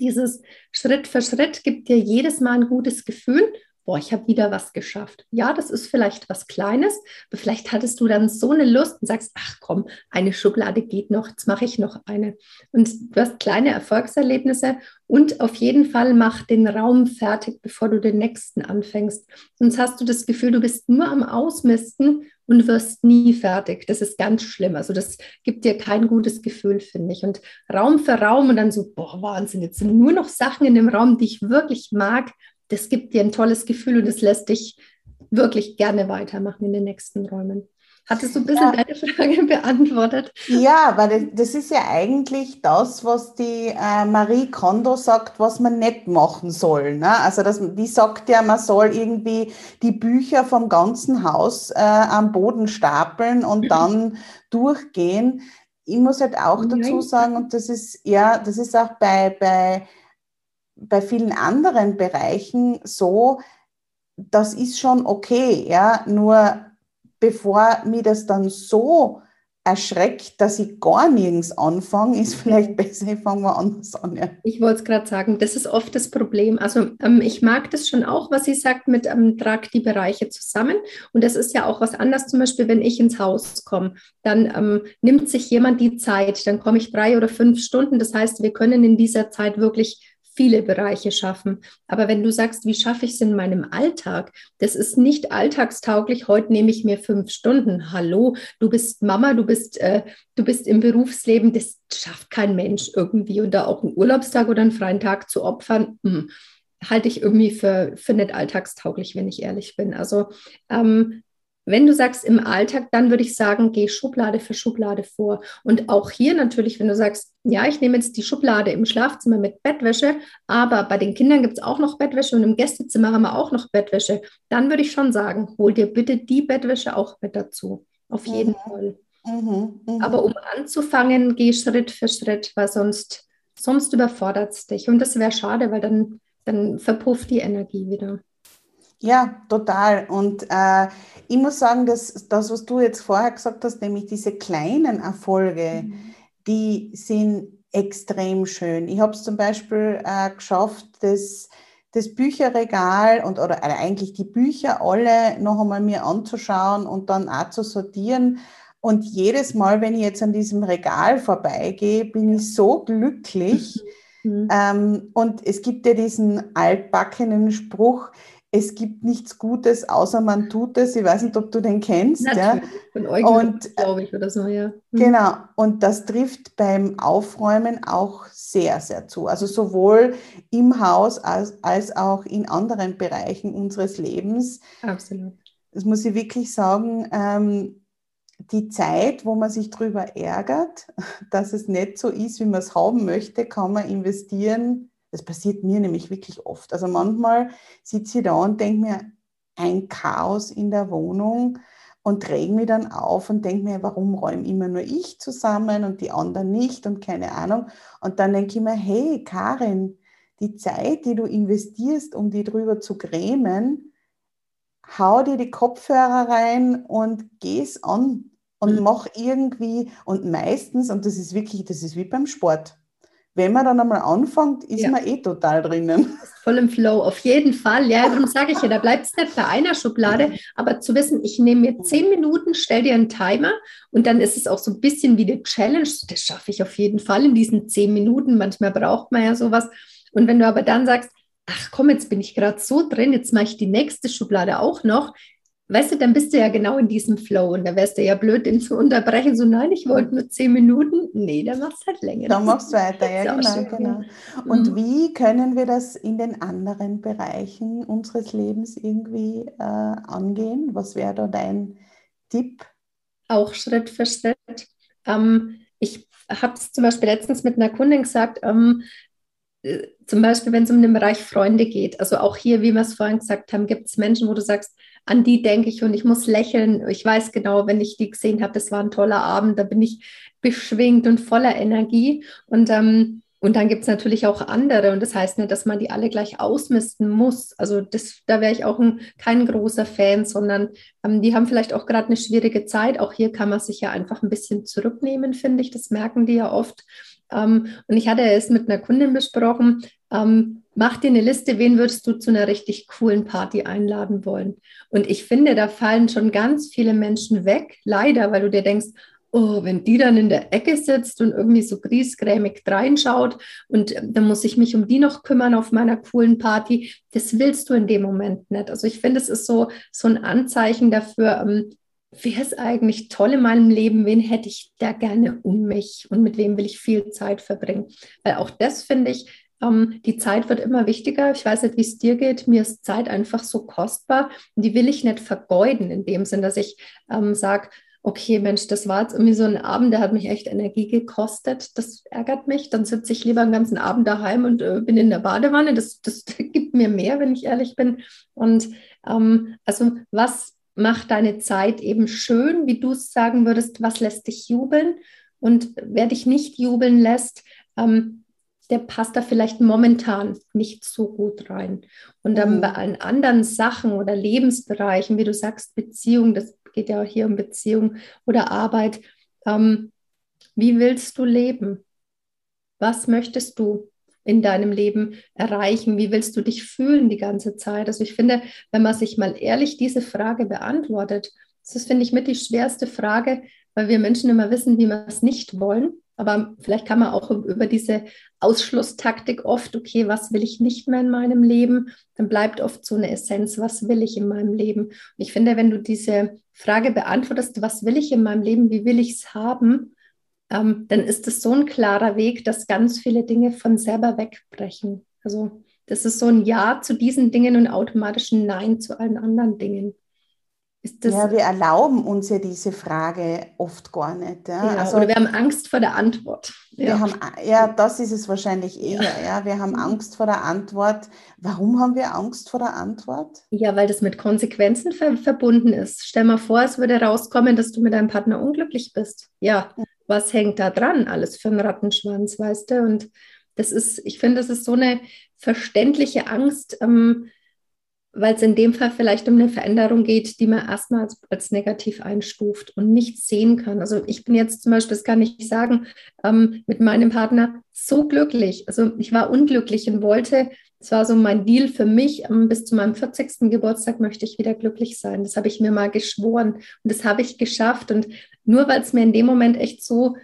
dieses Schritt für Schritt gibt dir jedes Mal ein gutes Gefühl boah, ich habe wieder was geschafft. Ja, das ist vielleicht was Kleines, aber vielleicht hattest du dann so eine Lust und sagst, ach komm, eine Schublade geht noch, jetzt mache ich noch eine. Und du hast kleine Erfolgserlebnisse und auf jeden Fall mach den Raum fertig, bevor du den nächsten anfängst. Sonst hast du das Gefühl, du bist nur am Ausmisten und wirst nie fertig. Das ist ganz schlimm. Also das gibt dir kein gutes Gefühl, finde ich. Und Raum für Raum und dann so, boah, Wahnsinn, jetzt sind nur noch Sachen in dem Raum, die ich wirklich mag das gibt dir ein tolles Gefühl und das lässt dich wirklich gerne weitermachen in den nächsten Räumen. Hattest du ein bisschen ja. deine [laughs] Frage beantwortet? Ja, weil das ist ja eigentlich das, was die äh, Marie Kondo sagt, was man nicht machen soll. Ne? Also das, die sagt ja, man soll irgendwie die Bücher vom ganzen Haus äh, am Boden stapeln und dann durchgehen. Ich muss halt auch dazu sagen, und das ist ja, das ist auch bei, bei bei vielen anderen Bereichen so, das ist schon okay, ja, nur bevor mir das dann so erschreckt, dass ich gar nirgends anfange, ist vielleicht [laughs] besser, ich fange mal anders an. Ja. Ich wollte es gerade sagen, das ist oft das Problem. Also ähm, ich mag das schon auch, was sie sagt mit ähm, trag die Bereiche zusammen. Und das ist ja auch was anderes, zum Beispiel, wenn ich ins Haus komme, dann ähm, nimmt sich jemand die Zeit, dann komme ich drei oder fünf Stunden. Das heißt, wir können in dieser Zeit wirklich viele Bereiche schaffen. Aber wenn du sagst, wie schaffe ich es in meinem Alltag? Das ist nicht alltagstauglich. Heute nehme ich mir fünf Stunden. Hallo, du bist Mama, du bist, äh, du bist im Berufsleben. Das schafft kein Mensch irgendwie. Und da auch einen Urlaubstag oder einen freien Tag zu opfern, hm, halte ich irgendwie für, für nicht alltagstauglich, wenn ich ehrlich bin. Also ähm, wenn du sagst im Alltag, dann würde ich sagen, geh Schublade für Schublade vor. Und auch hier natürlich, wenn du sagst, ja, ich nehme jetzt die Schublade im Schlafzimmer mit Bettwäsche, aber bei den Kindern gibt es auch noch Bettwäsche und im Gästezimmer haben wir auch noch Bettwäsche, dann würde ich schon sagen, hol dir bitte die Bettwäsche auch mit dazu. Auf jeden mhm. Fall. Mhm, mh. Aber um anzufangen, geh Schritt für Schritt, weil sonst, sonst überfordert es dich. Und das wäre schade, weil dann, dann verpufft die Energie wieder. Ja, total. Und äh, ich muss sagen, dass das, was du jetzt vorher gesagt hast, nämlich diese kleinen Erfolge, mhm. die sind extrem schön. Ich habe es zum Beispiel äh, geschafft, das, das Bücherregal und oder äh, eigentlich die Bücher alle noch einmal mir anzuschauen und dann auch zu sortieren. Und jedes Mal, wenn ich jetzt an diesem Regal vorbeigehe, bin ich so glücklich. [laughs] Mhm. Ähm, und es gibt ja diesen altbackenen Spruch, es gibt nichts Gutes, außer man tut es. Ich weiß nicht, ob du den kennst. Natürlich, ja. von Eugen, und, glaube ich, oder so, ja. Mhm. Genau, und das trifft beim Aufräumen auch sehr, sehr zu. Also sowohl im Haus als, als auch in anderen Bereichen unseres Lebens. Absolut. Das muss ich wirklich sagen. Ähm, die Zeit, wo man sich darüber ärgert, [laughs] dass es nicht so ist, wie man es haben möchte, kann man investieren das passiert mir nämlich wirklich oft. Also manchmal sitze ich da und denke mir, ein Chaos in der Wohnung und reg mich dann auf und denke mir, warum räume immer nur ich zusammen und die anderen nicht und keine Ahnung. Und dann denke ich mir, hey Karin, die Zeit, die du investierst, um die drüber zu grämen, hau dir die Kopfhörer rein und geh's an und mhm. mach irgendwie und meistens, und das ist wirklich, das ist wie beim Sport wenn man dann einmal anfängt, ist ja. man eh total drinnen. [laughs] Voll im Flow, auf jeden Fall. Ja, darum sage ich ja, da bleibt es nicht bei einer Schublade, aber zu wissen, ich nehme mir zehn Minuten, stell dir einen Timer und dann ist es auch so ein bisschen wie eine Challenge. Das schaffe ich auf jeden Fall in diesen zehn Minuten. Manchmal braucht man ja sowas. Und wenn du aber dann sagst, ach komm, jetzt bin ich gerade so drin, jetzt mache ich die nächste Schublade auch noch, weißt du, dann bist du ja genau in diesem Flow und da wärst du ja blöd, den zu unterbrechen. So, nein, ich wollte nur zehn Minuten. Nee, dann machst du halt länger. Dann machst du weiter, ja, genau. Schön, genau. Ja. Und mhm. wie können wir das in den anderen Bereichen unseres Lebens irgendwie äh, angehen? Was wäre da dein Tipp? Auch Schritt für Schritt. Ähm, ich habe es zum Beispiel letztens mit einer Kundin gesagt, ähm, äh, zum Beispiel, wenn es um den Bereich Freunde geht, also auch hier, wie wir es vorhin gesagt haben, gibt es Menschen, wo du sagst, an die denke ich und ich muss lächeln. Ich weiß genau, wenn ich die gesehen habe, das war ein toller Abend, da bin ich beschwingt und voller Energie. Und, ähm, und dann gibt es natürlich auch andere. Und das heißt nicht, dass man die alle gleich ausmisten muss. Also das, da wäre ich auch ein, kein großer Fan, sondern ähm, die haben vielleicht auch gerade eine schwierige Zeit. Auch hier kann man sich ja einfach ein bisschen zurücknehmen, finde ich. Das merken die ja oft. Ähm, und ich hatte es mit einer Kundin besprochen. Ähm, mach dir eine Liste, wen würdest du zu einer richtig coolen Party einladen wollen? Und ich finde, da fallen schon ganz viele Menschen weg, leider, weil du dir denkst, oh, wenn die dann in der Ecke sitzt und irgendwie so griesgrämig reinschaut und äh, dann muss ich mich um die noch kümmern auf meiner coolen Party, das willst du in dem Moment nicht. Also ich finde, es ist so, so ein Anzeichen dafür, ähm, wäre es eigentlich toll in meinem Leben, wen hätte ich da gerne um mich und mit wem will ich viel Zeit verbringen. Weil auch das finde ich, ähm, die Zeit wird immer wichtiger. Ich weiß nicht, wie es dir geht. Mir ist Zeit einfach so kostbar und die will ich nicht vergeuden in dem Sinn, dass ich ähm, sage, okay, Mensch, das war jetzt irgendwie so ein Abend, der hat mich echt Energie gekostet. Das ärgert mich. Dann sitze ich lieber einen ganzen Abend daheim und äh, bin in der Badewanne. Das, das [laughs] gibt mir mehr, wenn ich ehrlich bin. Und ähm, also was mach deine Zeit eben schön, wie du es sagen würdest, was lässt dich jubeln und wer dich nicht jubeln lässt, ähm, der passt da vielleicht momentan nicht so gut rein. Und dann mhm. bei allen anderen Sachen oder Lebensbereichen, wie du sagst, Beziehung, das geht ja auch hier um Beziehung oder Arbeit, ähm, wie willst du leben? Was möchtest du? In deinem Leben erreichen? Wie willst du dich fühlen die ganze Zeit? Also ich finde, wenn man sich mal ehrlich diese Frage beantwortet, das ist, finde ich, mit die schwerste Frage, weil wir Menschen immer wissen, wie wir es nicht wollen. Aber vielleicht kann man auch über diese Ausschlusstaktik oft, okay, was will ich nicht mehr in meinem Leben? Dann bleibt oft so eine Essenz, was will ich in meinem Leben? Und ich finde, wenn du diese Frage beantwortest, was will ich in meinem Leben, wie will ich es haben, ähm, dann ist es so ein klarer Weg, dass ganz viele Dinge von selber wegbrechen. Also das ist so ein Ja zu diesen Dingen und automatisch ein Nein zu allen anderen Dingen ja, wir erlauben uns ja diese Frage oft gar nicht. Ja. Ja, also, oder wir haben Angst vor der Antwort. Ja. Wir haben, ja, das ist es wahrscheinlich eher. Ja. Wir haben Angst vor der Antwort. Warum haben wir Angst vor der Antwort? Ja, weil das mit Konsequenzen ver verbunden ist. Stell mal vor, es würde rauskommen, dass du mit deinem Partner unglücklich bist. Ja, was hängt da dran? Alles für einen Rattenschwanz, weißt du? Und das ist, ich finde, das ist so eine verständliche Angst. Ähm, weil es in dem Fall vielleicht um eine Veränderung geht, die man erstmal als, als, negativ einstuft und nicht sehen kann. Also ich bin jetzt zum Beispiel, das kann ich sagen, ähm, mit meinem Partner so glücklich. Also ich war unglücklich und wollte, es war so mein Deal für mich, ähm, bis zu meinem 40. Geburtstag möchte ich wieder glücklich sein. Das habe ich mir mal geschworen und das habe ich geschafft. Und nur weil es mir in dem Moment echt so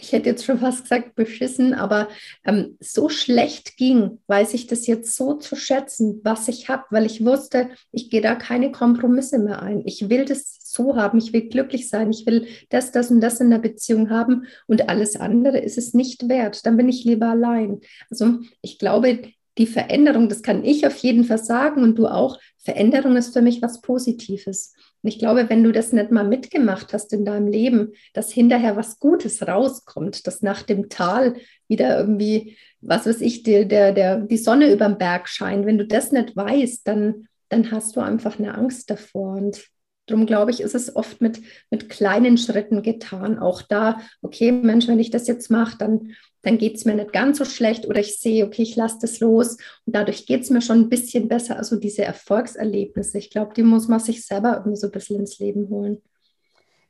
ich hätte jetzt schon fast gesagt, beschissen, aber ähm, so schlecht ging, weiß ich das jetzt so zu schätzen, was ich habe, weil ich wusste, ich gehe da keine Kompromisse mehr ein. Ich will das so haben, ich will glücklich sein, ich will das, das und das in der Beziehung haben und alles andere ist es nicht wert. Dann bin ich lieber allein. Also ich glaube, die Veränderung, das kann ich auf jeden Fall sagen und du auch, Veränderung ist für mich was Positives. Und ich glaube, wenn du das nicht mal mitgemacht hast in deinem Leben, dass hinterher was Gutes rauskommt, dass nach dem Tal wieder irgendwie, was weiß ich, die, der, der, die Sonne über dem Berg scheint, wenn du das nicht weißt, dann, dann hast du einfach eine Angst davor. Und Darum glaube ich, ist es oft mit, mit kleinen Schritten getan. Auch da, okay, Mensch, wenn ich das jetzt mache, dann, dann geht es mir nicht ganz so schlecht oder ich sehe, okay, ich lasse das los und dadurch geht es mir schon ein bisschen besser. Also diese Erfolgserlebnisse, ich glaube, die muss man sich selber irgendwie so ein bisschen ins Leben holen.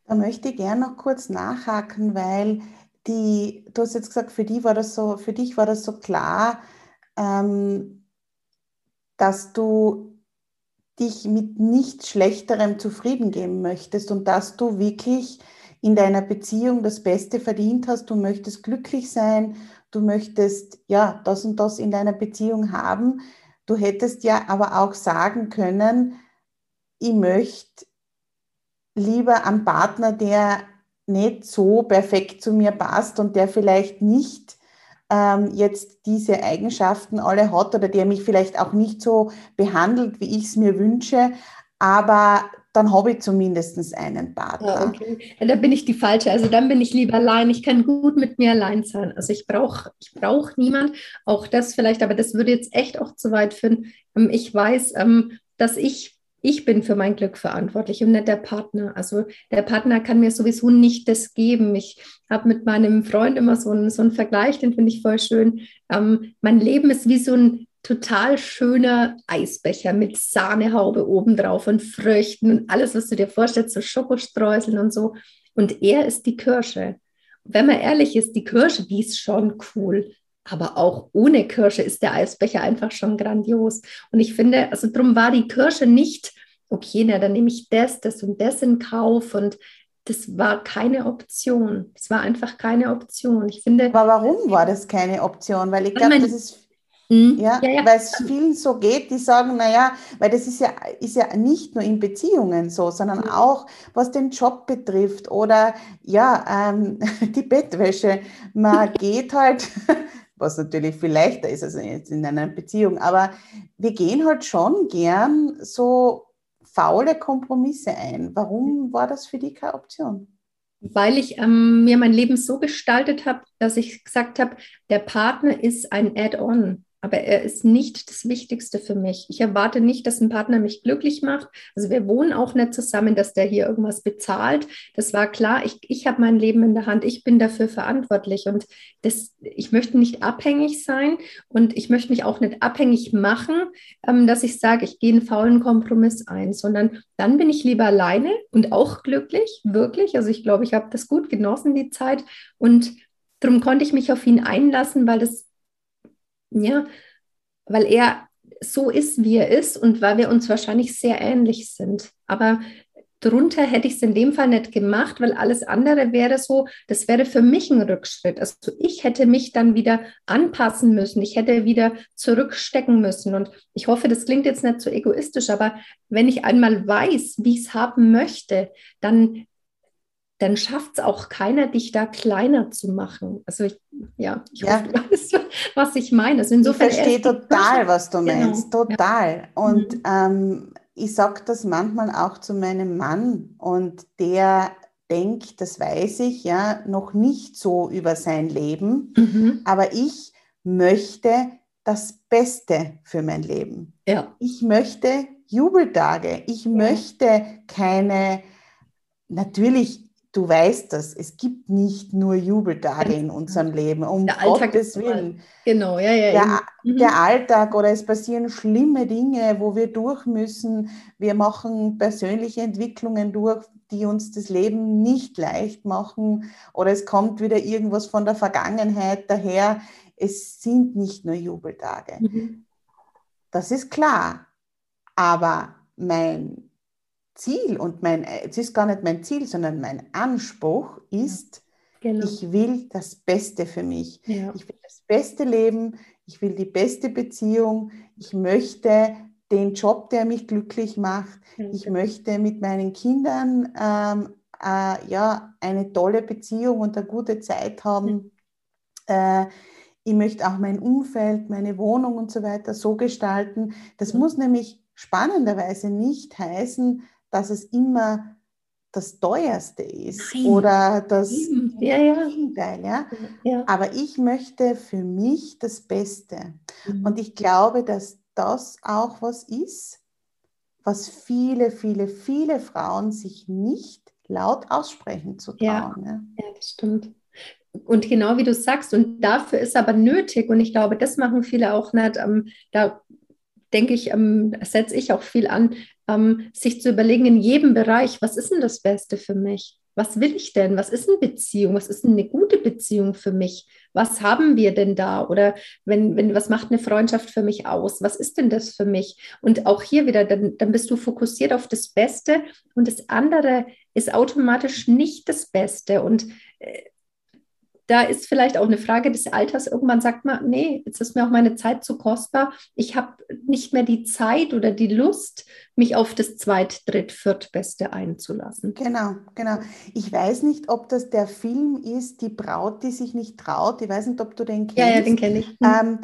Da möchte ich gerne noch kurz nachhaken, weil die, du hast jetzt gesagt, für, die war das so, für dich war das so klar, ähm, dass du dich mit nichts Schlechterem zufrieden geben möchtest und dass du wirklich in deiner Beziehung das Beste verdient hast, du möchtest glücklich sein, du möchtest ja das und das in deiner Beziehung haben. Du hättest ja aber auch sagen können, ich möchte lieber einen Partner, der nicht so perfekt zu mir passt und der vielleicht nicht ähm, jetzt diese Eigenschaften alle hat oder der mich vielleicht auch nicht so behandelt, wie ich es mir wünsche, aber dann habe ich zumindest einen Partner. Ja, okay. Ja, da bin ich die falsche. Also dann bin ich lieber allein. Ich kann gut mit mir allein sein. Also ich brauche ich brauch niemand. Auch das vielleicht, aber das würde jetzt echt auch zu weit führen. Ähm, ich weiß, ähm, dass ich ich bin für mein Glück verantwortlich und nicht der Partner. Also der Partner kann mir sowieso nicht das geben. Ich habe mit meinem Freund immer so einen, so einen Vergleich, den finde ich voll schön. Ähm, mein Leben ist wie so ein total schöner Eisbecher mit Sahnehaube obendrauf und Früchten und alles, was du dir vorstellst, so Schokostreuseln und so. Und er ist die Kirsche. Wenn man ehrlich ist, die Kirsche, die ist schon cool. Aber auch ohne Kirsche ist der Eisbecher einfach schon grandios. Und ich finde, also darum war die Kirsche nicht, okay, na, dann nehme ich das, das und das in Kauf. Und das war keine Option. Es war einfach keine Option. Ich finde. Aber warum war das keine Option? Weil ich glaube, das ist hm? Ja, ja, ja, weil es vielen so geht, die sagen, naja, weil das ist ja, ist ja nicht nur in Beziehungen so, sondern mhm. auch was den Job betrifft oder ja, ähm, [laughs] die Bettwäsche. Man [laughs] geht halt [laughs] was natürlich viel leichter ist als jetzt in einer Beziehung. Aber wir gehen halt schon gern so faule Kompromisse ein. Warum war das für dich keine Option? Weil ich ähm, mir mein Leben so gestaltet habe, dass ich gesagt habe, der Partner ist ein Add-on aber er ist nicht das Wichtigste für mich. Ich erwarte nicht, dass ein Partner mich glücklich macht. Also wir wohnen auch nicht zusammen, dass der hier irgendwas bezahlt. Das war klar. Ich, ich habe mein Leben in der Hand. Ich bin dafür verantwortlich und das, ich möchte nicht abhängig sein und ich möchte mich auch nicht abhängig machen, ähm, dass ich sage, ich gehe einen faulen Kompromiss ein, sondern dann bin ich lieber alleine und auch glücklich, wirklich. Also ich glaube, ich habe das gut genossen, die Zeit und Darum konnte ich mich auf ihn einlassen, weil das ja, weil er so ist, wie er ist und weil wir uns wahrscheinlich sehr ähnlich sind. Aber drunter hätte ich es in dem Fall nicht gemacht, weil alles andere wäre so, das wäre für mich ein Rückschritt. Also ich hätte mich dann wieder anpassen müssen, ich hätte wieder zurückstecken müssen. Und ich hoffe, das klingt jetzt nicht so egoistisch, aber wenn ich einmal weiß, wie ich es haben möchte, dann dann schafft es auch keiner, dich da kleiner zu machen. Also ich, ja, ich ja. hoffe, du [laughs] weißt, was ich meine. Also insofern ich verstehe total, was du genau. meinst, total. Ja. Und mhm. ähm, ich sage das manchmal auch zu meinem Mann und der denkt, das weiß ich, ja, noch nicht so über sein Leben, mhm. aber ich möchte das Beste für mein Leben. Ja. Ich möchte Jubeltage, ich ja. möchte keine, natürlich du weißt das, es gibt nicht nur Jubeltage in unserem Leben, um der Alltag Gottes Willen. Genau, ja, ja. Der, mhm. der, Alltag oder es passieren schlimme Dinge, wo wir durch müssen. Wir machen persönliche Entwicklungen durch, die uns das Leben nicht leicht machen oder es kommt wieder irgendwas von der Vergangenheit daher. Es sind nicht nur Jubeltage. Mhm. Das ist klar. Aber mein Ziel und mein, es ist gar nicht mein Ziel, sondern mein Anspruch ist, genau. ich will das Beste für mich. Ja. Ich will das beste Leben, ich will die beste Beziehung, ich möchte den Job, der mich glücklich macht, ja. ich möchte mit meinen Kindern ähm, äh, ja, eine tolle Beziehung und eine gute Zeit haben. Ja. Äh, ich möchte auch mein Umfeld, meine Wohnung und so weiter so gestalten. Das muss nämlich spannenderweise nicht heißen, dass es immer das teuerste ist Nein. oder das ja, ja. Gegenteil. Ja? ja? Aber ich möchte für mich das Beste. Mhm. Und ich glaube, dass das auch was ist, was viele, viele, viele Frauen sich nicht laut aussprechen zu trauen. Ja, ja. das stimmt. Und genau wie du sagst, und dafür ist aber nötig, und ich glaube, das machen viele auch nicht, ähm, da denke ich, ähm, setze ich auch viel an, ähm, sich zu überlegen in jedem Bereich, was ist denn das Beste für mich? Was will ich denn? Was ist eine Beziehung? Was ist eine gute Beziehung für mich? Was haben wir denn da? Oder wenn, wenn, was macht eine Freundschaft für mich aus? Was ist denn das für mich? Und auch hier wieder, dann, dann bist du fokussiert auf das Beste und das andere ist automatisch nicht das Beste. Und äh, da ist vielleicht auch eine Frage des Alters. Irgendwann sagt man, nee, jetzt ist mir auch meine Zeit zu kostbar. Ich habe nicht mehr die Zeit oder die Lust, mich auf das Zweit-, Dritt-, Viertbeste einzulassen. Genau, genau. Ich weiß nicht, ob das der Film ist, Die Braut, die sich nicht traut. Ich weiß nicht, ob du den kennst. Ja, ja, den kenne ich. Hm. Ähm,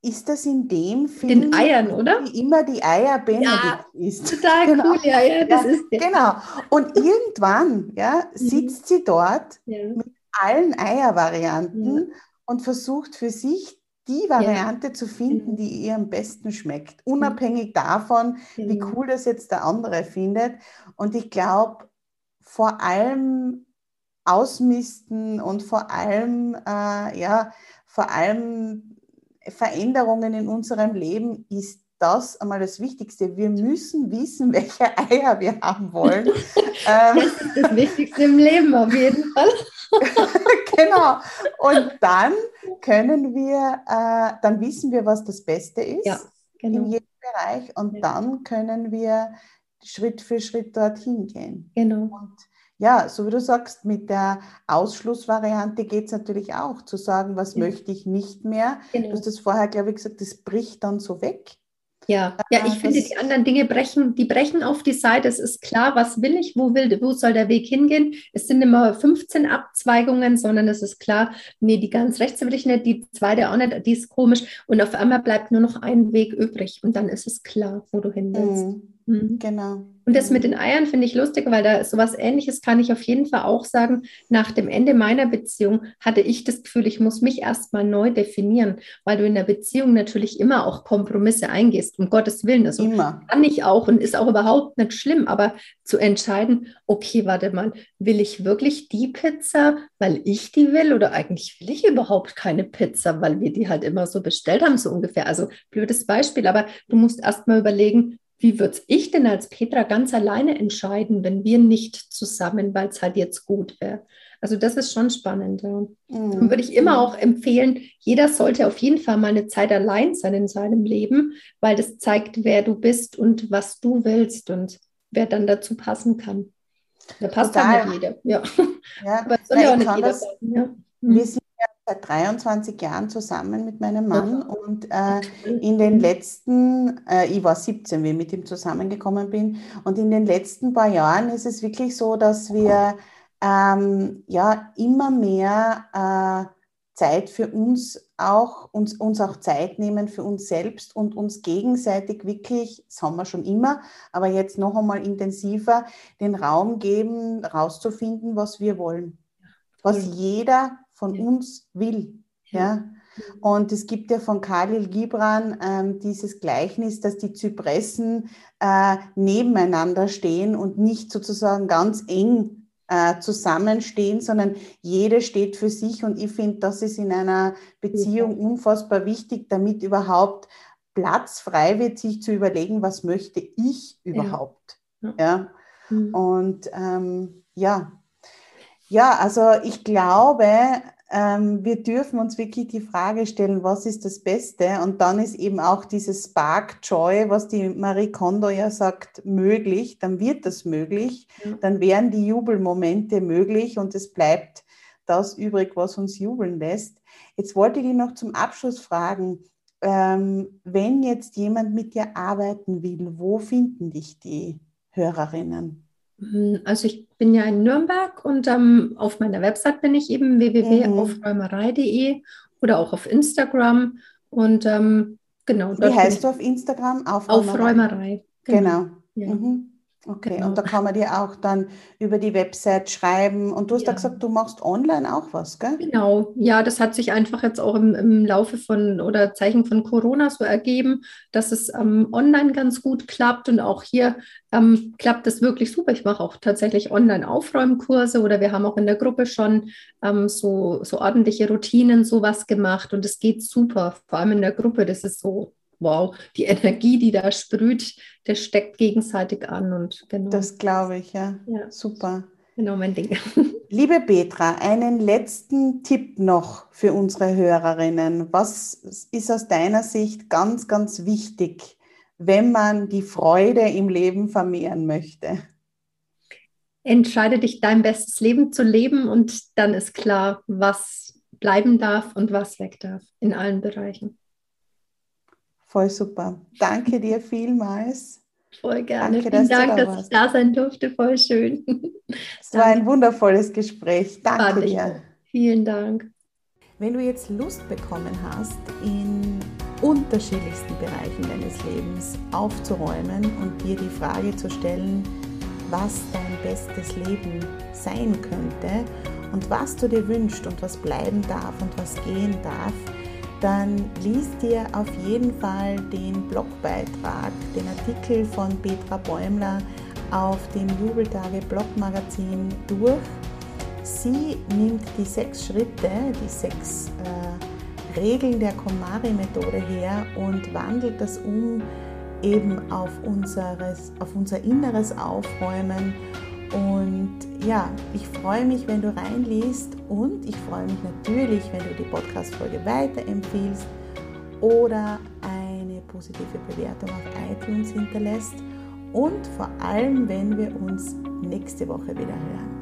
ist das in dem Film? Den Eiern, oder? Wie immer die Eier Benedikt ja, ist. Total [laughs] genau. cool, ja, ja, das ja, ist der. Genau. Und irgendwann ja, mhm. sitzt sie dort ja. mit allen Eiervarianten und versucht für sich die Variante zu finden, genau. die ihr am besten schmeckt, unabhängig davon, wie genau. cool das jetzt der andere findet. Und ich glaube, vor allem ausmisten und vor allem, äh, ja, vor allem Veränderungen in unserem Leben ist das einmal das Wichtigste. Wir müssen wissen, [laughs] welche Eier wir haben wollen. Ähm, das ist das Wichtigste im Leben auf jeden Fall. [laughs] genau. Und dann können wir, äh, dann wissen wir, was das Beste ist ja, genau. in jedem Bereich. Und ja. dann können wir Schritt für Schritt dorthin gehen. Genau. Und ja, so wie du sagst, mit der Ausschlussvariante geht es natürlich auch, zu sagen, was ja. möchte ich nicht mehr. Genau. Du hast das vorher, glaube ich, gesagt, das bricht dann so weg. Ja, ja, ich finde, die anderen Dinge brechen, die brechen auf die Seite. Es ist klar, was will ich, wo will, wo soll der Weg hingehen? Es sind immer 15 Abzweigungen, sondern es ist klar, nee, die ganz rechts will ich nicht, die zweite auch nicht, die ist komisch. Und auf einmal bleibt nur noch ein Weg übrig und dann ist es klar, wo du hin willst. Mhm. Mhm. Genau. Und das mit den Eiern finde ich lustig, weil da sowas ähnliches kann ich auf jeden Fall auch sagen. Nach dem Ende meiner Beziehung hatte ich das Gefühl, ich muss mich erstmal neu definieren, weil du in der Beziehung natürlich immer auch Kompromisse eingehst, um Gottes Willen. Also immer. kann ich auch und ist auch überhaupt nicht schlimm, aber zu entscheiden, okay, warte mal, will ich wirklich die Pizza, weil ich die will oder eigentlich will ich überhaupt keine Pizza, weil wir die halt immer so bestellt haben, so ungefähr. Also blödes Beispiel, aber du musst erstmal überlegen, wie würde ich denn als Petra ganz alleine entscheiden, wenn wir nicht zusammen, weil es halt jetzt gut wäre? Also das ist schon spannend. Ja. Mhm. Dann würde ich immer auch empfehlen, jeder sollte auf jeden Fall mal eine Zeit allein sein in seinem Leben, weil das zeigt, wer du bist und was du willst und wer dann dazu passen kann. Da passt Total. dann nicht jeder. Ja. ja. [laughs] Aber es soll ja auch nicht jeder passen. Ja. Sind seit 23 Jahren zusammen mit meinem Mann und äh, in den letzten, äh, ich war 17, wie ich mit ihm zusammengekommen bin, und in den letzten paar Jahren ist es wirklich so, dass wir ähm, ja immer mehr äh, Zeit für uns auch, uns, uns auch Zeit nehmen für uns selbst und uns gegenseitig wirklich, das haben wir schon immer, aber jetzt noch einmal intensiver, den Raum geben, rauszufinden, was wir wollen. Was jeder von ja. uns will. Ja. Und es gibt ja von Khalil Gibran ähm, dieses Gleichnis, dass die Zypressen äh, nebeneinander stehen und nicht sozusagen ganz eng äh, zusammenstehen, sondern jede steht für sich. Und ich finde, das ist in einer Beziehung unfassbar wichtig, damit überhaupt Platz frei wird, sich zu überlegen, was möchte ich überhaupt. Ja. ja? Mhm. Und ähm, ja, ja, also ich glaube, ähm, wir dürfen uns wirklich die Frage stellen, was ist das Beste? Und dann ist eben auch dieses Spark Joy, was die Marie Kondo ja sagt, möglich. Dann wird das möglich. Dann wären die Jubelmomente möglich und es bleibt das übrig, was uns jubeln lässt. Jetzt wollte ich dich noch zum Abschluss fragen, ähm, wenn jetzt jemand mit dir arbeiten will, wo finden dich die Hörerinnen? Hm, also ich bin ja in Nürnberg und ähm, auf meiner Website bin ich eben www.aufräumerei.de oder auch auf Instagram. Und ähm, genau. Wie heißt du auf Instagram? Aufräumerei. Aufräumerei. Genau. genau. Ja. Mhm. Okay, genau. und da kann man dir auch dann über die Website schreiben. Und du hast ja. da gesagt, du machst online auch was, gell? Genau, ja, das hat sich einfach jetzt auch im, im Laufe von oder Zeichen von Corona so ergeben, dass es ähm, online ganz gut klappt. Und auch hier ähm, klappt es wirklich super. Ich mache auch tatsächlich Online-Aufräumkurse oder wir haben auch in der Gruppe schon ähm, so, so ordentliche Routinen, sowas gemacht. Und es geht super, vor allem in der Gruppe. Das ist so wow, die Energie, die da sprüht, der steckt gegenseitig an und genau. Das glaube ich, ja. ja. Super. Genau mein Ding. [laughs] Liebe Petra, einen letzten Tipp noch für unsere Hörerinnen. Was ist aus deiner Sicht ganz, ganz wichtig, wenn man die Freude im Leben vermehren möchte? Entscheide dich, dein bestes Leben zu leben und dann ist klar, was bleiben darf und was weg darf in allen Bereichen. Voll super. Danke dir vielmals. Voll gerne. Danke, Vielen Dank, da dass ich da sein durfte. Voll schön. [laughs] Es war ein wundervolles Gespräch. Danke dir. Vielen Dank. Wenn du jetzt Lust bekommen hast, in unterschiedlichsten Bereichen deines Lebens aufzuräumen und dir die Frage zu stellen, was dein bestes Leben sein könnte und was du dir wünschst und was bleiben darf und was gehen darf, dann liest dir auf jeden Fall den Blogbeitrag, den Artikel von Petra Bäumler auf dem Jubeltage Blogmagazin durch. Sie nimmt die sechs Schritte, die sechs äh, Regeln der Komari-Methode her und wandelt das um eben auf, unseres, auf unser inneres Aufräumen und ja, ich freue mich, wenn du reinliest und ich freue mich natürlich, wenn du die Podcast-Folge weiterempfiehlst oder eine positive Bewertung auf iTunes hinterlässt und vor allem, wenn wir uns nächste Woche wieder hören.